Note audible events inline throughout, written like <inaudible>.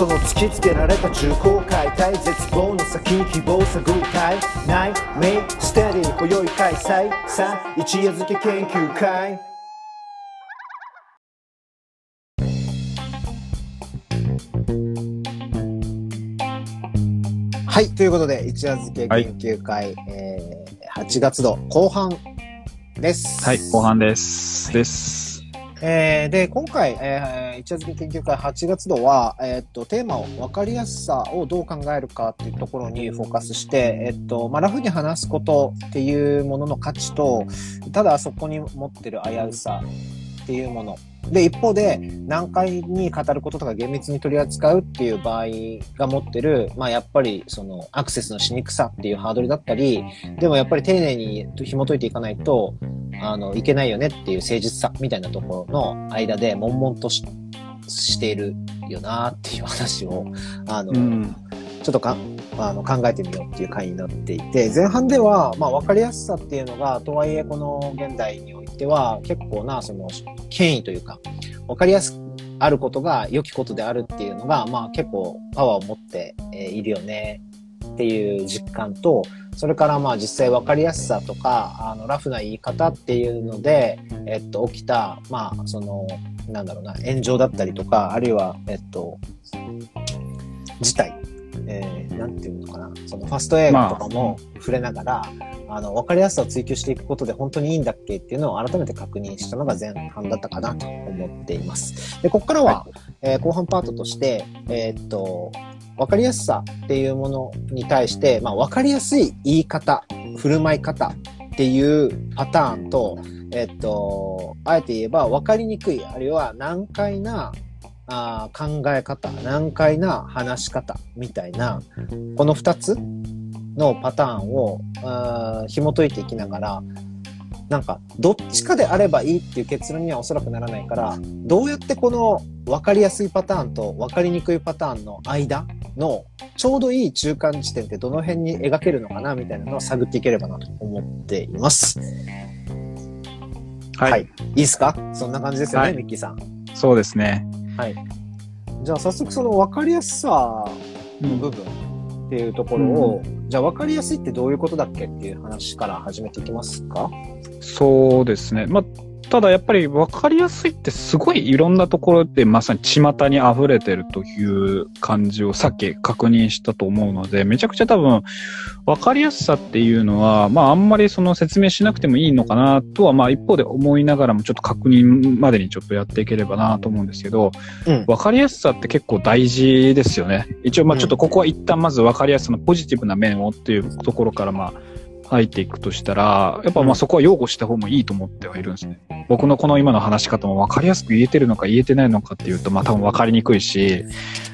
その突きつけられた重厚解体絶望の先に希望探るたいないメイステディ今宵開催さあ一夜漬け研究会はい、ということで、一夜漬け研究会、えー、8月度後半です。はい、後半です。です。えーで、今回、えー、一夜漬け研究会8月度は、えーっと、テーマを分かりやすさをどう考えるかっていうところにフォーカスして、えーっと、まあ、ラフに話すことっていうものの価値と、ただそこに持ってる危うさっていうもの。で、一方で、難解に語ることとか厳密に取り扱うっていう場合が持ってる、まあ、やっぱり、その、アクセスのしにくさっていうハードルだったり、でもやっぱり丁寧に紐解いていかないと、あの、いけないよねっていう誠実さみたいなところの間で悶々とししているよなっていう話を、あの、うん。ちょっとかあの考えてみようっていう回になっていて、前半では、まあ、分かりやすさっていうのが、とはいえこの現代におては、結構な、その、権威というか、分かりやすくあることが良きことであるっていうのが、まあ結構パワーを持っているよねっていう実感と、それからまあ実際分かりやすさとか、あの、ラフな言い方っていうので、えっと、起きた、まあ、その、なんだろうな、炎上だったりとか、あるいは、えっと、事態、えー、ていうのかな、そのファスト映画とかも触れながら、あの、分かりやすさを追求していくことで本当にいいんだっけっていうのを改めて確認したのが前半だったかなと思っています。で、ここからは、えー後半パートとして、えーっと、分かりやすさっていうものに対して、まあ、分かりやすい言い方、振る舞い方っていうパターンと、えーっと、あえて言えば分かりにくい、あるいは難解なあー考え方、難解な話し方みたいな、この二つのパターンをあー紐解いていきながら、なんか、どっちかであればいいっていう結論にはおそらくならないから、どうやってこの分かりやすいパターンと分かりにくいパターンの間のちょうどいい中間地点ってどの辺に描けるのかなみたいなのを探っていければなと思っています。はい、はいいいですか？そんな感じですよね、はいミッキーさん。そうですね。はい。じゃあ早速その分かりやすさの部分っていうところを、じゃあ分かりやすいってどういうことだっけっていう話から始めていきますか？そうですね。まあ、ただやっぱり分かりやすいってすごいいろんなところでまさに巷に溢れてるという感じをさっき確認したと思うので、めちゃくちゃ多分分かりやすさっていうのは、まああんまりその説明しなくてもいいのかなとは、まあ一方で思いながらもちょっと確認までにちょっとやっていければなと思うんですけど、うん。分かりやすさって結構大事ですよね。一応まあちょっとここは一旦まず分かりやすさのポジティブな面をっていうところからまあ入っていくとしたら、やっぱまあそこは擁護した方もいいと思ってはいるんですね。僕のこの今の話し方も分かりやすく言えてるのか言えてないのかっていうとまあ多分分かりにくいし、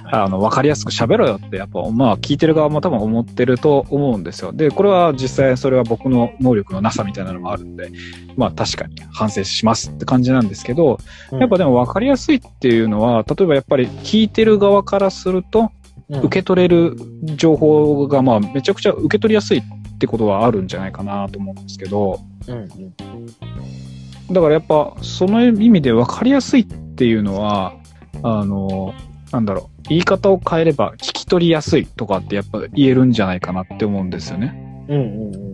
あの分かりやすく喋ろよってやっぱまあ聞いてる側も多分思ってると思うんですよ。で、これは実際それは僕の能力のなさみたいなのもあるんで、まあ確かに反省しますって感じなんですけど、やっぱでも分かりやすいっていうのは、例えばやっぱり聞いてる側からすると、うん、受け取れる情報がまあめちゃくちゃ受け取りやすいってことはあるんじゃないかなと思うんですけど、うんうんだからやっぱその意味で分かりやすいっていうのは、あの、なんだろう、言い方を変えれば聞き取りやすいとかってやっぱ言えるんじゃないかなって思うんですよね。うんうんうん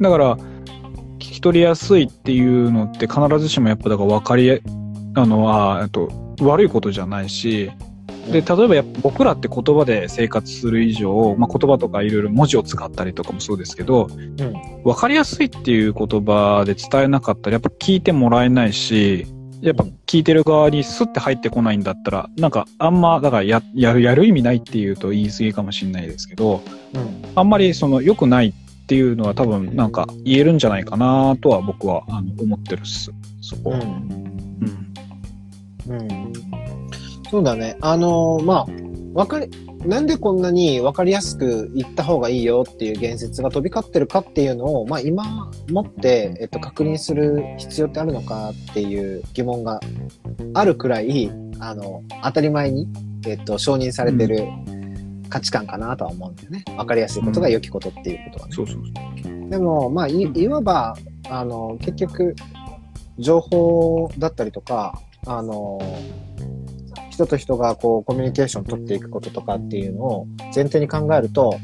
だから、聞き取りやすいっていうのって必ずしもやっぱだから分かりや、あの、あと、悪いことじゃないし、で、例えばやっぱ僕らって言葉で生活する以上、まあ、言葉とかいろいろ文字を使ったりとかもそうですけど、うん分かりやすいっていう言葉で伝えなかったらやっぱ聞いてもらえないし、やっぱ聞いてる側にスッて入ってこないんだったら、なんかあんま、だからや、やる、意味ないっていうと言い過ぎかもしれないですけど、うんあんまりその良くないっていうのは多分なんか言えるんじゃないかなとは僕はあの思ってるっす。そこは。うんうん。うんそうだね。あのーまあ、わかり、なんでこんなに分かりやすく言った方がいいよっていう言説が飛び交ってるかっていうのを、まあ今もって、えっと、確認する必要ってあるのかっていう疑問があるくらい、あの、当たり前に、えっと、承認されてる価値観かなとは思うんだよね。分かりやすいことが良きことっていうことはね。そうそうそう。でも、まあ、いいわば、あの、結局、情報だったりとか、あの、人と人がこうコミュニケーション取っていくこととかっていうのを前提に考えると、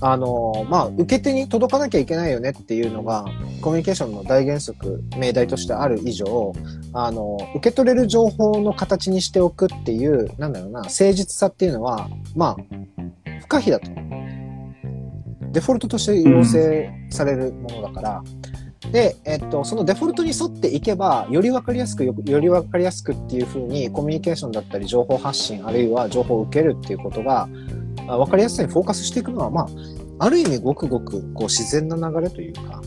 あの、まあ、受け手に届かなきゃいけないよねっていうのが、コミュニケーションの大原則、命題としてある以上、あの、受け取れる情報の形にしておくっていう、なんだろうな、誠実さっていうのは、まあ、不可避だと。デフォルトとして要請されるものだから、で、えっと、そのデフォルトに沿っていけば、よりわかりやすくよ、よりわかりやすくっていうふうに、コミュニケーションだったり、情報発信、あるいは情報を受けるっていうことが、あわかりやすさにフォーカスしていくのは、まあ、ある意味ごくごくこう自然な流れというか、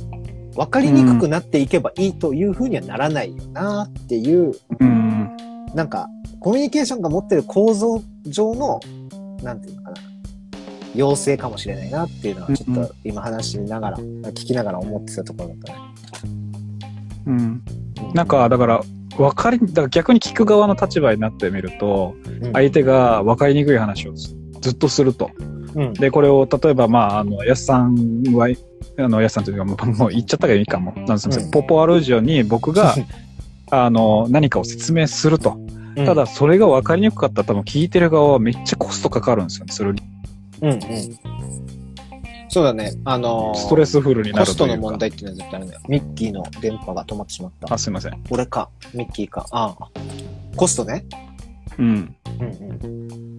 わかりにくくなっていけばいいというふうにはならないよなっていう、うん。なんか、コミュニケーションが持ってる構造上の、なんていうのかな、要請かもしれないなっていうのは、ちょっと今話しながら、聞きながら思ってたところだったね。うん。なんか、だから、わかり、だから逆に聞く側の立場になってみると、うん、相手が分かりにくい話をずずっとすると。うん、で、これを、例えば、まあ、あの、やすさんは、あの、やすさんというか、もうもう言っちゃったがいいかも。なんですけどうんポポアルージオに僕が、<laughs> あの、何かを説明すると。うんただ、それが分かりにくかったら、多分聞いてる側はめっちゃコストかかるんですよね。それをうんうん。そうだね。あのーストレスフルになコスト。の問題っていうのは絶対あるんだよ。ミッキーの電波が止まってしまったあ、。すいません。俺か、ミッキーか。ああ。コストね。うん。うんうん。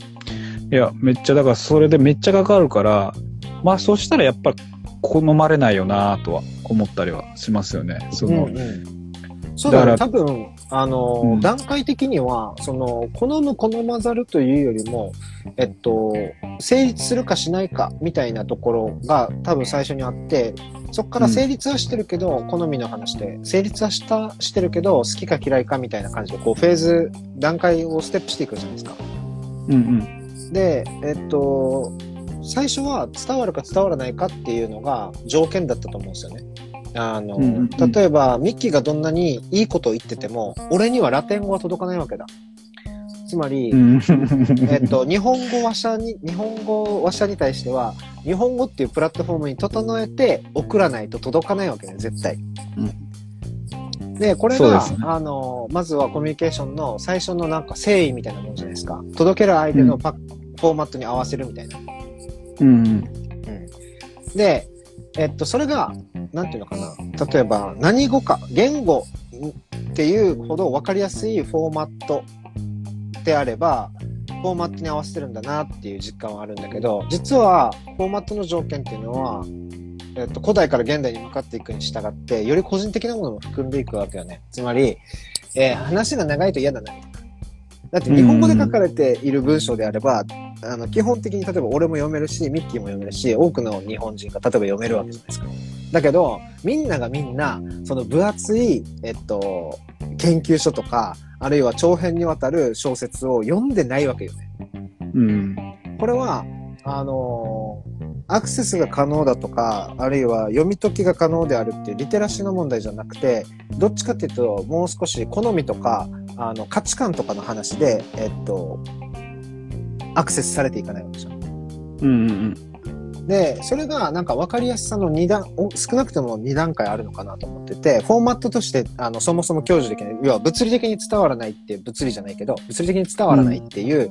いや、めっちゃ、だからそれでめっちゃかかるから、まあそしたらやっぱ好まれないよなとは思ったりはしますよね。その、うんうんそうだね。だ多分、あのーうん段階的には、その、好む好まざるというよりも、えっと、成立するかしないかみたいなところが多分最初にあって、そこから成立はしてるけど、好みの話で、成立はした、してるけど、好きか嫌いかみたいな感じで、こう、フェーズ、段階をステップしていくじゃないですか。うんうん。で、えっと、最初は伝わるか伝わらないかっていうのが条件だったと思うんですよね。あの、うんうんうん例えば、ミッキーがどんなにいいことを言ってても、俺にはラテン語は届かないわけだ。つまり、うん。えっと、日本語話者に、日本語話者に対しては、日本語っていうプラットフォームに整えて送らないと届かないわけね、絶対。で、これが、ねあの、まずはコミュニケーションの最初のなんか誠意みたいなもんじゃないですか。届ける相手のパ、フォーマットに合わせるみたいな。うんで、えっと、それが、なんていうのかな。例えば、何語か、言語っていうほど分かりやすいフォーマットであれば、フォーマットに合わせてるんだなっていう実感はあるんだけど、実は、フォーマットの条件っていうのは、えっと、古代から現代に向かっていくに従って、より個人的なものも含んでいくわけよね。つまり、えー話が長いと嫌だな、みたいな。だって日本語で書かれている文章であれば、あの、基本的に例えば俺も読めるし、ミッキーも読めるし、多くの日本人が例えば読めるわけじゃないですか。だけど、みんながみんな、その分厚い、えっと、研究書とか、あるいは長編にわたる小説を読んでないわけよね。うん。これは、あのアクセスが可能だとか、あるいは読み解きが可能であるっていうリテラシーの問題じゃなくて、どっちかっていうと、もう少し好みとか、あの、価値観とかの話で、えっと、アクセスされていかないわけじゃん。うんうんで、それがなんか分かりやすさの二段、お少なくとも2段階あるのかなと思ってて、フォーマットとして、あの、そもそも享受できない、要は物理的に伝わらないって、物理じゃないけど、物理的に伝わらないっていう、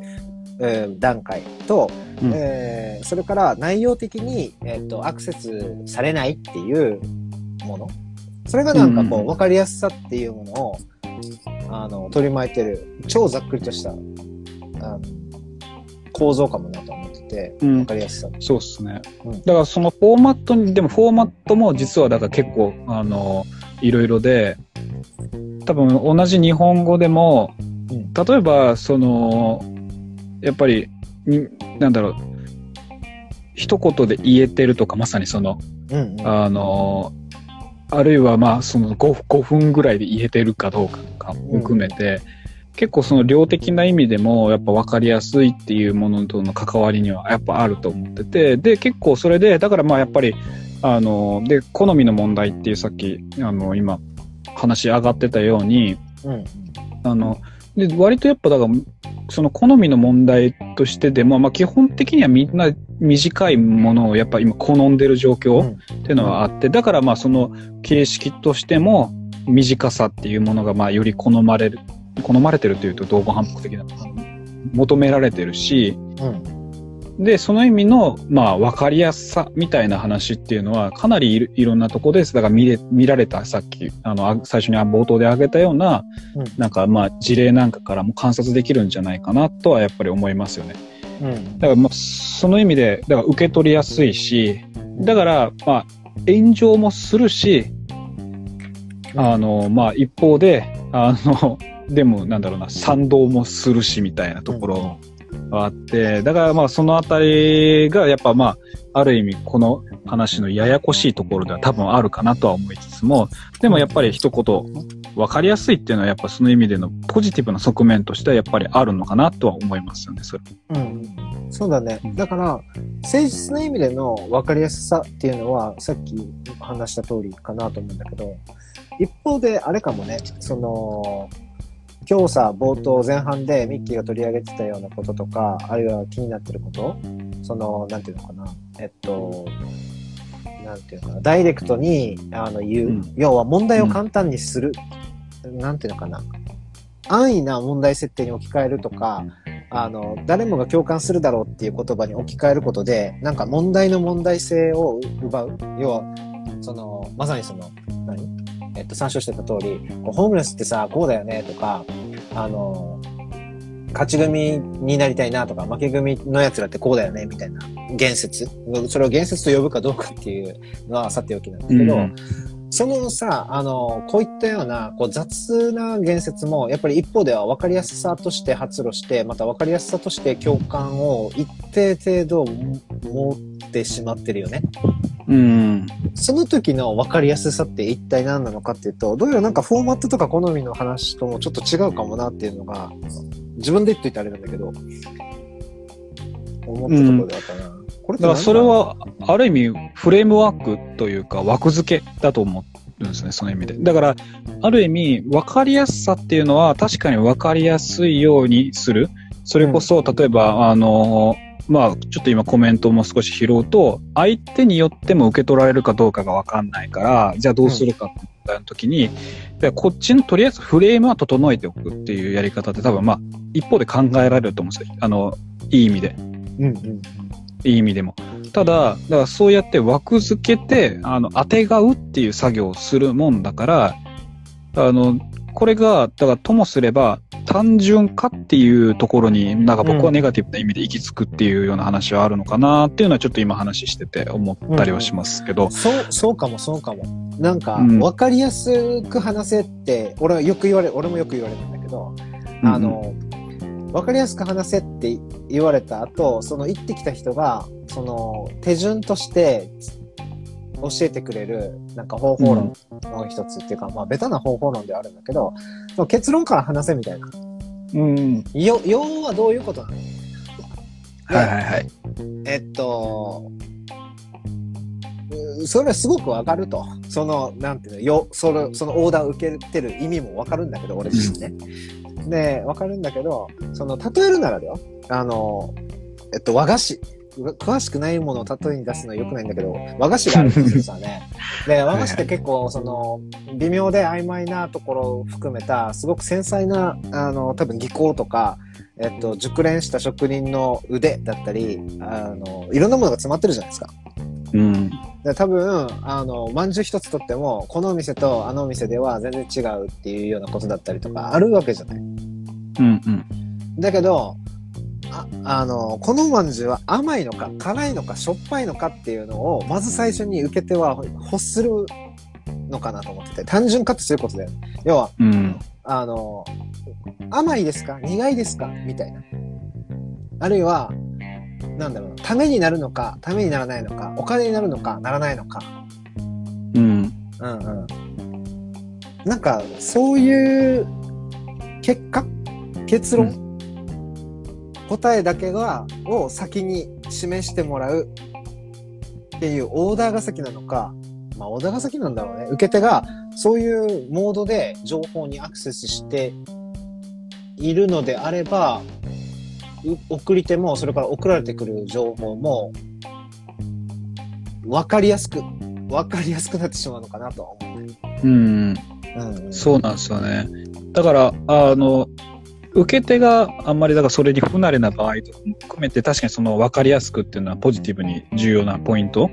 えー段階と、うん。えーそれから内容的に、えっ、と、アクセスされないっていうもの。それがなんかこう、うん。分かりやすさっていうものを、あの、取り巻いてる、超ざっくりとした、あの構造かもなと思ってて、うん。分かりやすさ。そうっすね。うん。だからそのフォーマットに、でもフォーマットも実はだから結構、あの、いろいろで、多分同じ日本語でも、うん。例えば、その、やっぱり、になんだろう、一言で言えてるとか、まさにその、うんうん。あの、あるいはまあ、その 5, 5分ぐらいで言えてるかどうかとかも含めて、結構その量的な意味でもやっぱ分かりやすいっていうものとの関わりにはやっぱあると思ってて、で、結構それで、だからまあやっぱり、あの、で、好みの問題っていうさっき、あの、今、話上がってたように、うん。あの、で、割とやっぱだから、その好みの問題としてでも、まあ基本的にはみんな短いものをやっぱ今好んでる状況、うんっていうのはあって、だからまあその形式としても短さっていうものがまあより好まれる、好まれてるというと同語反復的な求められてるし、うん。で、その意味の、まあ、わかりやすさみたいな話っていうのは、かなりいろんなとこです。だから見れ、見られた、さっき、あの、あ最初に冒頭で挙げたような、うんなんか、まあ、事例なんかからも観察できるんじゃないかなとは、やっぱり思いますよね。うん。だから、まあ、その意味で、だから受け取りやすいし、だから、まあ、炎上もするし、あの、まあ、一方で、あの、でも、なんだろうな、賛同もするし、みたいなところがあって、だから、まあ、そのあたりが、やっぱ、まあ、ある意味、この話のややこしいところでは多分あるかなとは思いつつも、でもやっぱり一言、わかりやすいっていうのは、やっぱその意味でのポジティブな側面としては、やっぱりあるのかなとは思いますよね、それ。うん。そうだねうん。だから、誠実な意味での分かりやすさっていうのは、さっき話した通りかなと思うんだけど、一方で、あれかもね、その、今日さ、冒頭前半でミッキーが取り上げてたようなこととか、あるいは気になってること、その、なんていうのかな、えっと、なんていうのかな、ダイレクトにあの言う、うん。要は問題を簡単にする、なんていうのかな、安易な問題設定に置き換えるとか、あの、誰もが共感するだろうっていう言葉に置き換えることで、なんか問題の問題性を奪う。要は、その、まさにその、何？えっと、参照してた通り、ホームレスってさ、こうだよねとか、あの、勝ち組になりたいなとか、負け組の奴らってこうだよねみたいな言説。それを言説と呼ぶかどうかっていうのはさておきなんだけど、うんそのさ、あの、こういったような、こう雑な言説も、やっぱり一方では分かりやすさとして発露して、また分かりやすさとして共感を一定程度持ってしまってるよね。うん。その時の分かりやすさって一体何なのかっていうと、どうやらなんかフォーマットとか好みの話ともちょっと違うかもなっていうのが、自分で言っといてあれなんだけど、思ったところであったな。これだから何それは、ある意味、フレームワークというか、枠付けだと思うんですね、その意味で。だから、ある意味、分かりやすさっていうのは、確かに分かりやすいようにする。それこそ、例えば、あの、まあ、ちょっと今コメントも少し拾うと、相手によっても受け取られるかどうかが分かんないから、じゃあどうするかって言った時に、でこっちのとりあえずフレームは整えておくっていうやり方って多分まあ、一方で考えられると思うんですよ。あの、いい意味で。うんうん。いい意味でも。ただ、だからそうやって枠付けて、あの、当てがうっていう作業をするもんだから、あの、これが、だからともすれば、単純化っていうところに、なんか僕はネガティブな意味で行き着くっていうような話はあるのかなっていうのはちょっと今話してて思ったりはしますけど。そう、そうかも、そうかも。なんか、うんわかりやすく話せって、俺はよく言われ、俺もよく言われるんだけど、あの、わかりやすく話せって言われた後、その言ってきた人が、その手順として教えてくれる、なんか方法論の一つっていうか、まあ、ベタな方法論ではあるんだけど、その結論から話せみたいな。うん。よ、要はどういうことなの？はいはいはい。えっと、うそれはすごくわかると。その、なんていうの、よ、その、そのオーダーを受けてる意味もわかるんだけど、俺自身ね。で、わかるんだけど、その、例えるならだよ。あの、えっと、和菓子。う詳しくないものを例えに出すのは良くないんだけど、和菓子があるんですよね。<laughs> で、和菓子って結構、その、微妙で曖昧なところを含めた、すごく繊細な、あの、多分技巧とか、えっと、熟練した職人の腕だったり、あの、いろんなものが詰まってるじゃないですか。うん。で多分、あの、まんじゅう一つとっても、このお店とあのお店では全然違うっていうようなことだったりとか、あるわけじゃない。うんうん。だけど、ああの、このまんじゅうは甘いのか、辛いのか、しょっぱいのかっていうのを、まず最初に受け手は欲するのかなと思ってて、単純化ってそういうことだよね。要は、うん。あの、甘いですか苦いですかみたいな。あるいは、なんだろうな、ためになるのか、ためにならないのか、お金になるのか、ならないのか。うん。うんうん。なんか、そういう結果？結論、答えだけが、を先に示してもらうっていうオーダーが先なのか、まあオーダーが先なんだろうね。受け手がそういうモードで情報にアクセスしているのであれば、う送り手も、それから送られてくる情報も、わかりやすく、わかりやすくなってしまうのかなとは思うね。うん。うん、そうなんですよね。だから、あの、受け手があんまりだからそれに不慣れな場合とかも含めて確かにその分かりやすくっていうのはポジティブに重要なポイント。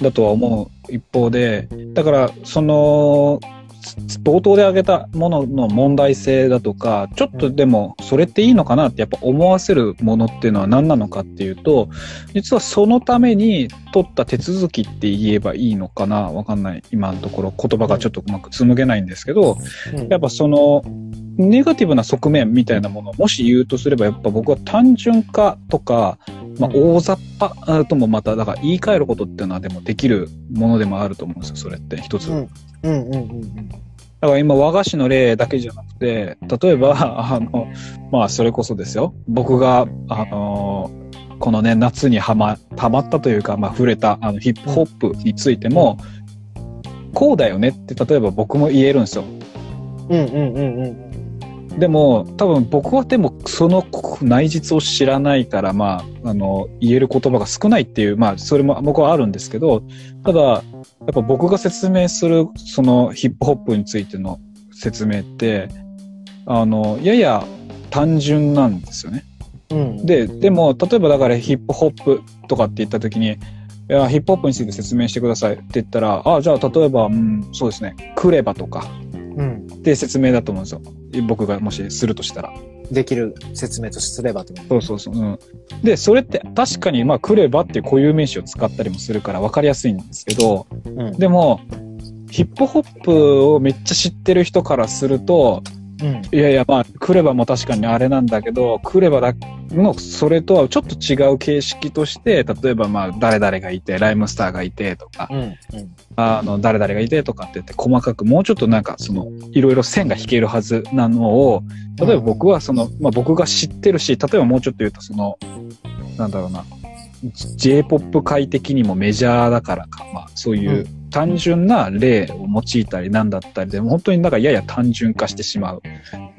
だとは思う一方で、だからその、冒頭で挙げたものの問題性だとか、ちょっとでもそれっていいのかなってやっぱ思わせるものっていうのは何なのかっていうと、実はそのために取った手続きって言えばいいのかなわかんない。今のところ言葉がちょっとうまく紡げないんですけど、うんやっぱその、ネガティブな側面みたいなものをもし言うとすれば、やっぱ僕は単純化とか、まあ、うん大雑把ともまた、だから言い換えることっていうのはでもできるものでもあると思うんですよ、それって一つ。うんうんうんうんだから今和菓子の例だけじゃなくて、例えば、<laughs> あの、まあそれこそですよ。僕が、あのこのね、夏にはま、はまったというか、まあ触れた、あの、ヒップホップについても、こうだよねって、例えば僕も言えるんですよ。うんうんうんうんでも、多分僕はでもその内実を知らないから、まあ、あの、言える言葉が少ないっていう、まあ、それも僕はあるんですけど、ただ、やっぱ僕が説明する、そのヒップホップについての説明って、あの、やや単純なんですよね。うん。で、でも、例えばだからヒップホップとかって言った時に、いや、ヒップホップについて説明してくださいって言ったら、あ、じゃあ例えば、うん、そうですね、クレバとかうん。って説明だと思うんですよ。僕がもしするとしたら。できる説明とすればと思う。そうそうそう。うん。で、それって確かに、まあ、クレバっていう固有名詞を使ったりもするから分かりやすいんですけど、うん。でも、ヒップホップをめっちゃ知ってる人からすると、うん。いやいや、まあ、クレバも確かにあれなんだけど、クレバだの、それとはちょっと違う形式として、例えばまあ、誰々がいて、ライムスターがいてとか、うん。うん。あの、誰々がいてとかって言って、細かくもうちょっとなんか、その、いろいろ線が引けるはずなのを、例えば僕はその、まあ僕が知ってるし、例えばもうちょっと言うとその、なんだろうな、J-POP 界的にもメジャーだからか、まあそういう単純な例を用いたりなんだったりで、本当になんかやや単純化してしまう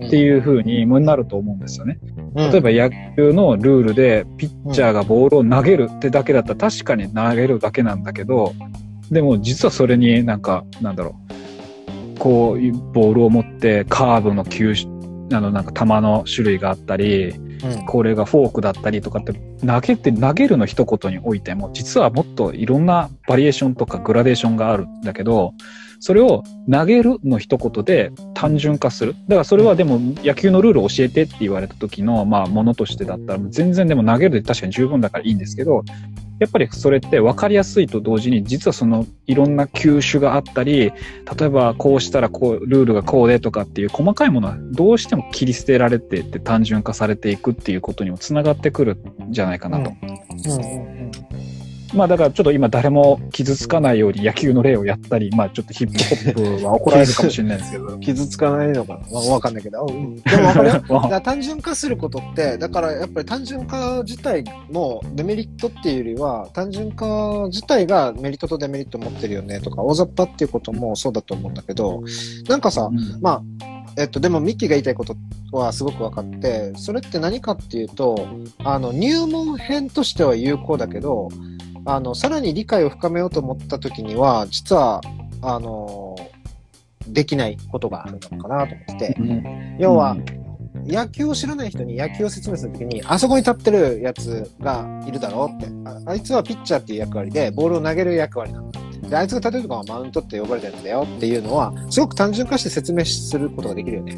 っていう風にもなると思うんですよね。うん。例えば野球のルールでピッチャーがボールを投げるってだけだったら確かに投げるだけなんだけど、でも実はそれになんか、なんだろう、こういうボールを持ってカーブの球種、あのなんか球の種類があったり、うん、これがフォークだったりとかって投げて、投げるの一言においても実はもっといろんなバリエーションとかグラデーションがあるんだけど、それを投げるの一言で単純化する。だからそれはでも野球のルールを教えてって言われた時のまあものとしてだったら全然でも投げるで確かに十分だからいいんですけど、やっぱりそれって分かりやすいと同時に実はそのいろんな球種があったり、例えばこうしたらこうルールがこうでとかっていう細かいものはどうしても切り捨てられていって単純化されていくっていうことにもつながってくるんじゃないかなと。うんうんまあだからちょっと今誰も傷つかないように野球の例をやったり、まあちょっとヒップホップは怒られるかもしれないですけどうん。<laughs> 傷つかないのかな？わわかんないけど。うん、でもわかる <laughs> 単純化することって、だからやっぱり単純化自体のデメリットっていうよりは、単純化自体がメリットとデメリット持ってるよねとか、大雑把っていうこともそうだと思うんだけど、なんかさ、うんまあ、えっと、でもミッキーが言いたいことはすごく分かって、それって何かっていうと、あの、入門編としては有効だけど、あの、さらに理解を深めようと思った時には、実は、あの、できないことがあるのかなと思ってて、要は、野球を知らない人に野球を説明するときに、あそこに立ってるやつがいるだろうってあ。あいつはピッチャーっていう役割で、ボールを投げる役割なんだ。で、あいつが立てるとかはマウントって呼ばれてるんだよっていうのは、すごく単純化して説明することができるよね。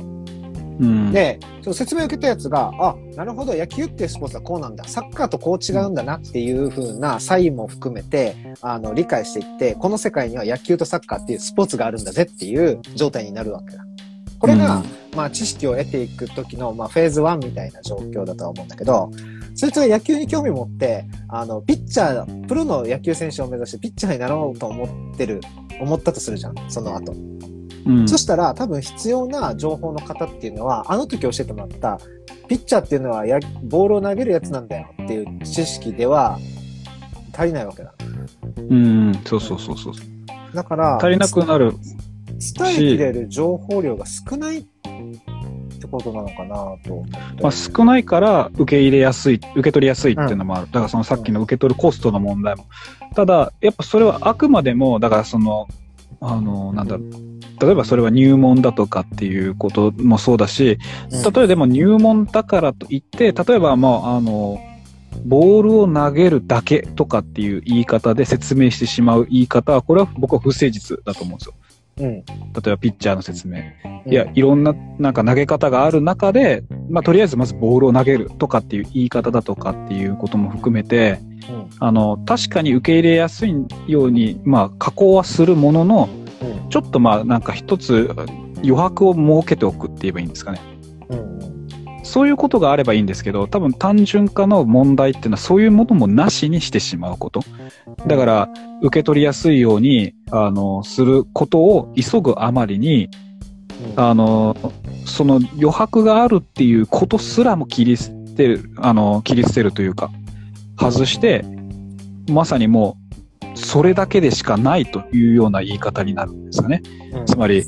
うん、で、その説明を受けたやつが、あ、なるほど、野球っていうスポーツはこうなんだ。サッカーとこう違うんだなっていう風な差異も含めて、あの、理解していって、この世界には野球とサッカーっていうスポーツがあるんだぜっていう状態になるわけだ。これが、まあ、知識を得ていく時の、まあ、フェーズ1みたいな状況だとは思うんだけど、そいつが野球に興味を持って、あの、ピッチャー、プロの野球選手を目指してピッチャーになろうと思ってる、思ったとするじゃん、その後。うんそしたら多分必要な情報の方っていうのは、あの時教えてもらった、ピッチャーっていうのはやボールを投げるやつなんだよっていう知識では足りないわけだ。うん、そうそうそうそう。だから、足りなくなる。伝えきれる情報量が少ないってことなのかなと。まあ、少ないから受け入れやすい、受け取りやすいっていうのもある。だからそのさっきの受け取るコストの問題も。ただ、やっぱそれはあくまでも、だからその、あの、なんだろう、例えばそれは入門だとかっていうこともそうだし、うん例えばでも入門だからといって、例えばまあ、あの、ボールを投げるだけとかっていう言い方で説明してしまう言い方は、これは僕は不誠実だと思うんですよ。うん。例えばピッチャーの説明。うんいや、いろんな、なんか投げ方がある中で、まあ、とりあえずまずボールを投げるとかっていう言い方だとかっていうことも含めて、うんあの、確かに受け入れやすいように、まあ、加工はするものの、うんちょっとまあ、なんか一つ余白を設けておくって言えばいいんですかね。うんそういうことがあればいいんですけど、多分単純化の問題っていうのはそういうものもなしにしてしまうこと。だから、受け取りやすいように、あの、することを急ぐあまりに、うんあの、その余白があるっていうことすらも切り捨てる、あの、切り捨てるというか、外して、まさにもう、それだけでしかないというような言い方になるんですよね。うんつまり、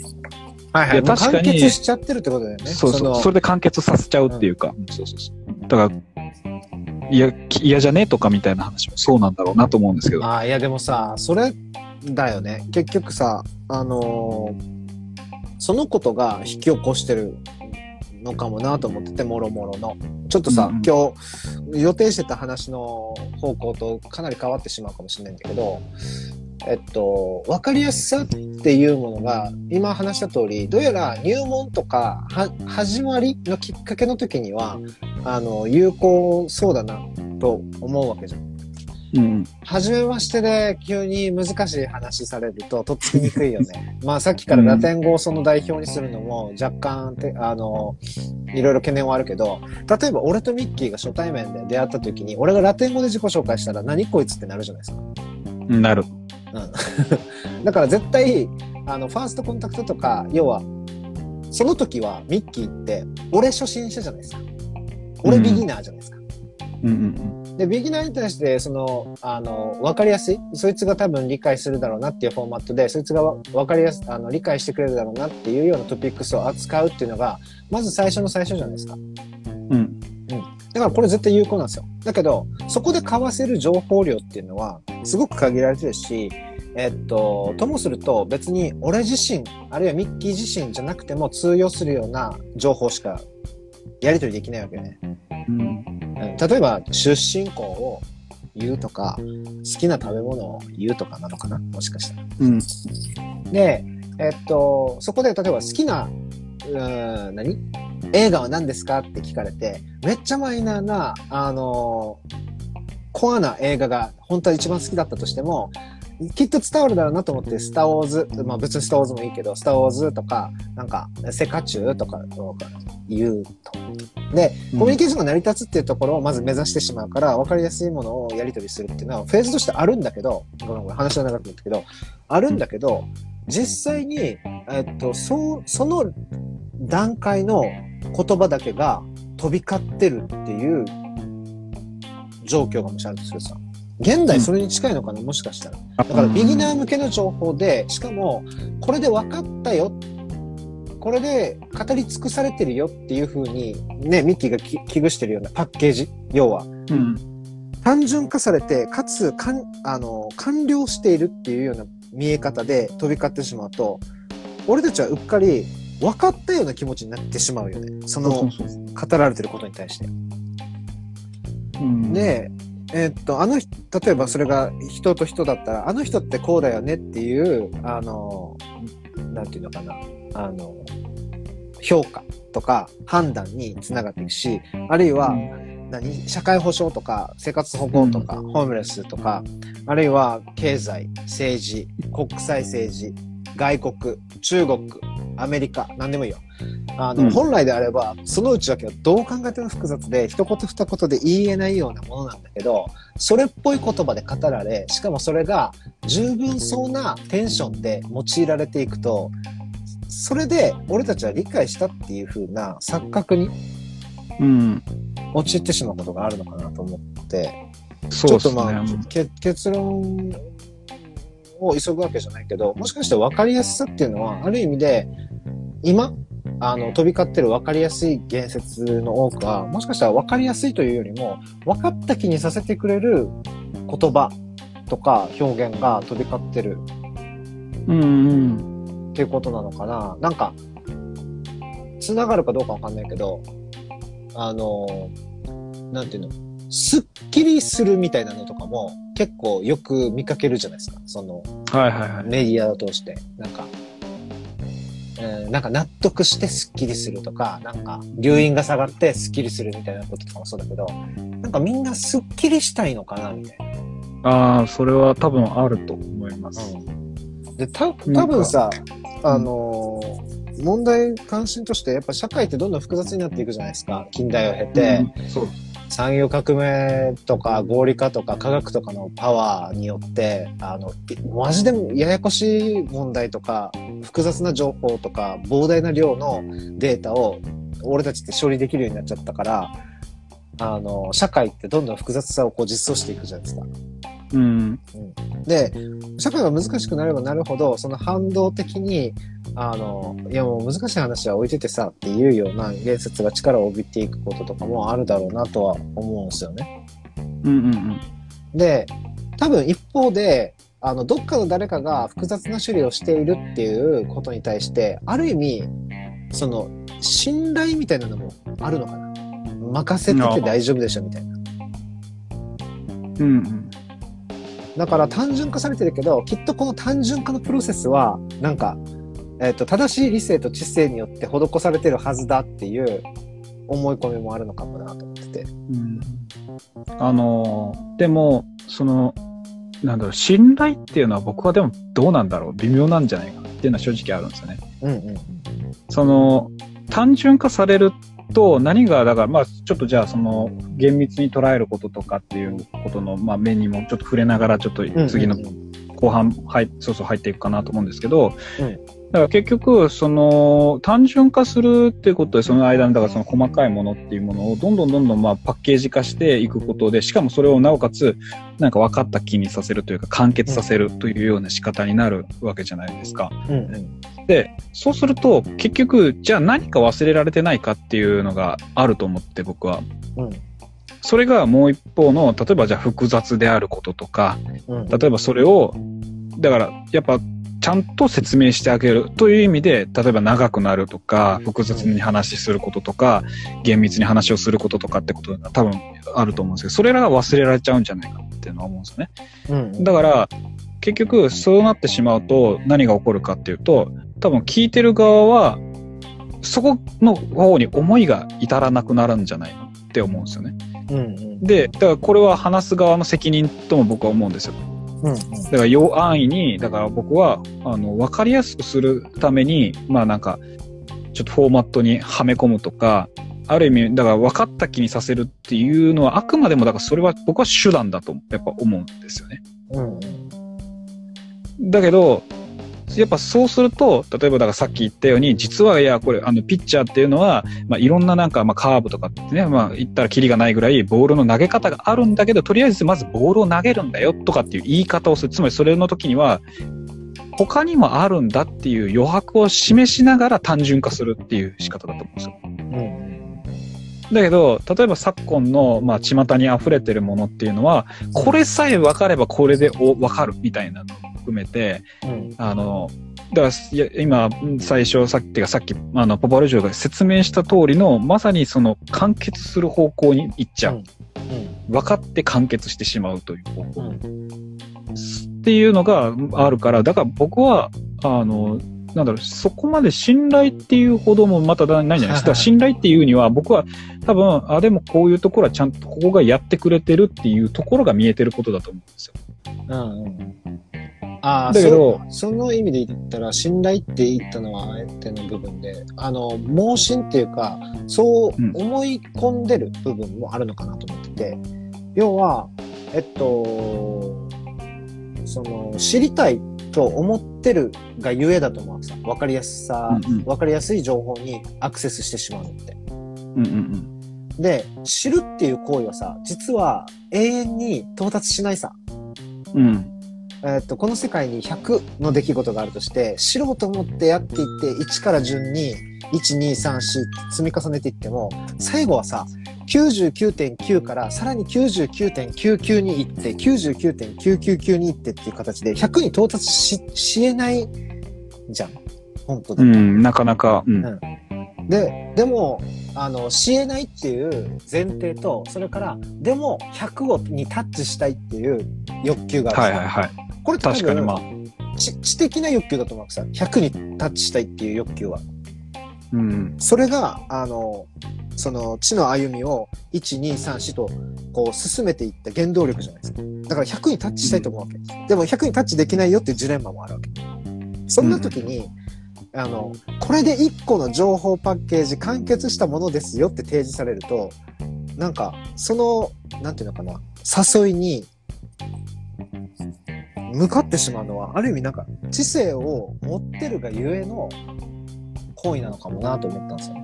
はいはいい。や確かに完結しちゃってるってことだよね。そうそう、のそれで完結させちゃうっていうか、そうそうそう。だから、いや、き嫌じゃねえとかみたいな話もそうなんだろうなと思うんですけど。ああ、いやでもさ、それだよね。結局さ、あのーそのことが引き起こしてるのかもなと思ってて、もろもろの。ちょっとさ、うんうん今日予定してた話の方向とかなり変わってしまうかもしれないんだけど、えっと、わかりやすさっていうものが、今話した通り、どうやら入門とか、は、始まりのきっかけの時には、あの、有効そうだな、と思うわけじゃん。うん。初めましてで急に難しい話されるととっつきにくいよね。<laughs> まあさっきからラテン語をその代表にするのも若干て、あの、いろいろ懸念はあるけど、例えば俺とミッキーが初対面で出会った時に、俺がラテン語で自己紹介したら何こいつってなるじゃないですか。なる。うん。<laughs> だから絶対、あの、ファーストコンタクトとか、要は、その時はミッキーって、俺初心者じゃないですか。俺ビギナーじゃないですか。うんうんで、ビギナーに対して、その、あの、わかりやすい、そいつが多分理解するだろうなっていうフォーマットで、そいつがわわかりやす、あの、理解してくれるだろうなっていうようなトピックスを扱うっていうのが、まず最初の最初じゃないですか。うん。うん。だからこれ絶対有効なんですよ。だけど、そこで交わせる情報量っていうのは、すごく限られてるし、えっと、ともすると別に俺自身、あるいはミッキー自身じゃなくても通用するような情報しかやり取りできないわけよね。うん。うん例えば、出身校を言うとか、好きな食べ物を言うとかなのかなもしかしたら。うん。で、えっと、そこで例えば好きな、うーん、何？映画は何ですかって聞かれて、めっちゃマイナーな、あのコアな映画が本当は一番好きだったとしても、きっと伝わるだろうなと思って、スターウォーズ、まあ別にスターウォーズもいいけど、スターウォーズとか、なんか、セカチュウとか言うと。で、コミュニケーションが成り立つっていうところをまず目指してしまうから、分かりやすいものをやり取りするっていうのは、フェーズとしてあるんだけど、ごめんごめん、話は長くなったけど、あるんだけど、実際に、えっと、そう、その段階の言葉だけが飛び交ってるっていう状況がもしあるとするさ。現代それに近いのかな、もしかしたら。だからビギナー向けの情報で、しかも、これで分かったよ。これで語り尽くされてるよっていう風に、ね、ミッキーがき危惧してるようなパッケージ、要は、うん。単純化されて、かつ、かん、あの、完了しているっていうような見え方で飛び交ってしまうと、俺たちはうっかり分かったような気持ちになってしまうよね。その、語られてることに対して。うん、で、えーっと、あの人、例えばそれが人と人だったら、あの人ってこうだよねっていう、あの、なんていうのかな、あの、評価とか判断につながっていくし、あるいは、何？社会保障とか生活保護とか、ホームレスとか、あるいは経済、政治、国際政治、外国、中国、アメリカ、何でもいいよ。あの、うん本来であれば、その内訳はどう考えても複雑で、一言二言で言えないようなものなんだけど、それっぽい言葉で語られ、しかもそれが十分そうなテンションで用いられていくと、それで俺たちは理解したっていう風な錯覚にうん。陥ってしまうことがあるのかなと思って、そうですね。ちょっとまあ、け結論を急ぐわけじゃないけど、もしかして分かりやすさっていうのは、ある意味で、今、あの、飛び交ってる分かりやすい言説の多くは、もしかしたら分かりやすいというよりも、分かった気にさせてくれる言葉とか表現が飛び交ってるうんうん。っていうことなのかな。なんか、つながるかどうかわかんないけど、あの、なんていうの、すっきりするみたいなのとかも結構よく見かけるじゃないですか。その、はいはいはい。メディアを通して。なんか、えーなんか納得してスッキリするとか、なんか留飲が下がってスッキリするみたいなこととかもそうだけど、なんかみんなスッキリしたいのかなみたいな。ああ、それは多分あると思います。うん、で、た多分さ、あのー問題関心として、やっぱ社会ってどんどん複雑になっていくじゃないですか。近代を経て、うんそう。産業革命とか合理化とか科学とかのパワーによって、あの、マジでややこしい問題とか、複雑な情報とか、膨大な量のデータを俺たちって処理できるようになっちゃったから、あの、社会ってどんどん複雑さをこう実装していくじゃないですか。うん。で、社会が難しくなればなるほど、その反動的に、あの、いやもう難しい話は置いててさっていうような言説が力を帯びていくこととかもあるだろうなとは思うんですよね。うんうんうん。で、多分一方で、あの、どっかの誰かが複雑な処理をしているっていうことに対して、ある意味、その、信頼みたいなのもあるのかな。任せてて大丈夫でしょみたいな。うんうん。だから単純化されてるけど、きっとこの単純化のプロセスは、なんか、えっ、と、正しい理性と知性によって施されてるはずだっていう思い込みもあるのかもなと思ってて。うんあのーでも、その、なんだろう、信頼っていうのは僕はでもどうなんだろう、微妙なんじゃないかなっていうのは正直あるんですよね。うんうんその、単純化されると何が、だからまあちょっとじゃあその、厳密に捉えることとかっていうことの、まあ面にもちょっと触れながらちょっと。次の後半、はい、そうそう入っていくかなと思うんですけど、うんだから結局、その、単純化するっていうことで、その間に、だからその細かいものっていうものを、どんどんどんどんまあパッケージ化していくことで、しかもそれをなおかつ、なんか分かった気にさせるというか、完結させるというような仕方になるわけじゃないですか。うんうん。で、そうすると、結局、じゃあ何か忘れられてないかっていうのがあると思って、僕は。うんそれがもう一方の、例えばじゃあ複雑であることとか、うん。例えばそれを、だから、やっぱ、ちゃんと説明してあげるという意味で、例えば長くなるとか、複雑に話することとか、厳密に話をすることとかってことが多分あると思うんですけど、それらが忘れられちゃうんじゃないかっていうのは思うんですよね。うん。だから、結局、そうなってしまうと何が起こるかっていうと、多分聞いてる側は、そこの方に思いが至らなくなるんじゃないのって思うんですよね。うんうん。で、だからこれは話す側の責任とも僕は思うんですよ。だから、要安易に、だから僕は、あの、わかりやすくするために、まあなんか、ちょっとフォーマットにはめ込むとか、ある意味、だから分かった気にさせるっていうのは、あくまでも、だからそれは僕は手段だと、やっぱ思うんですよね。うんうん。だけど、やっぱそうすると、例えばだからさっき言ったように、実はいや、これ、あの、ピッチャーっていうのは、まあいろんななんか、まあカーブとかってね、まあ言ったらキリがないぐらい、ボールの投げ方があるんだけど、とりあえずまずボールを投げるんだよとかっていう言い方をする。つまりそれの時には、他にもあるんだっていう余白を示しながら単純化するっていう仕方だと思うんですよ。うんだけど、例えば昨今の、まあ、巷に溢れてるものっていうのは、これさえ分かればこれでお分かるみたいな含めて、うん。あの、だから、今、最初、さっきがさっき、あの、ポパルジョーが説明した通りの、まさにその、完結する方向に行っちゃう。分かって完結してしまうという方向。うん。っていうのがあるから、だから僕は、あの、なんだろう、そこまで信頼っていうほどもまたないんじゃないですか。信頼っていうには、僕は多分、あ、でもこういうところはちゃんとここがやってくれてるっていうところが見えてることだと思うんですよ。うんうん。ああ、だけどそ、その意味で言ったら、信頼って言ったのはあえての部分で、あの、盲信っていうか、そう思い込んでる部分もあるのかなと思ってて、要は、えっと、その、知りたいと思ってるがゆえだと思うさ。わかりやすさ、うんうんわかりやすい情報にアクセスしてしまうのって。うんうんで、知るっていう行為はさ、実は永遠に到達しないさ。うん。うん。えっと、この世界に100の出来事があるとして、知ろうと思ってやっていって、1から順に、1、2、3、4積み重ねていっても、最後はさ、99.9からさらに99.99に行って、99.999に行ってっていう形で、100に到達し、しえないじゃん。本当だと。うん、なかなか、うん。で、でも、あの、しえないっていう前提と、それから、でも、100をにタッチしたいっていう欲求がある。はいはいはい。これ確かにまあ、知知的な欲求だと思うさ。100にタッチしたいっていう欲求は。うん。それが、あの、その知の歩みを1、2、3、4とこう進めていった原動力じゃないですか。だから100にタッチしたいと思うわけ。でも100にタッチできないよっていうジレンマもあるわけ。そんな時に、あの、これで1個の情報パッケージ完結したものですよって提示されると、なんか、その、なんていうのかな、誘いに、向かってしまうのは、ある意味なんか、知性を持ってるがゆえの行為なのかもなと思ったんですよ。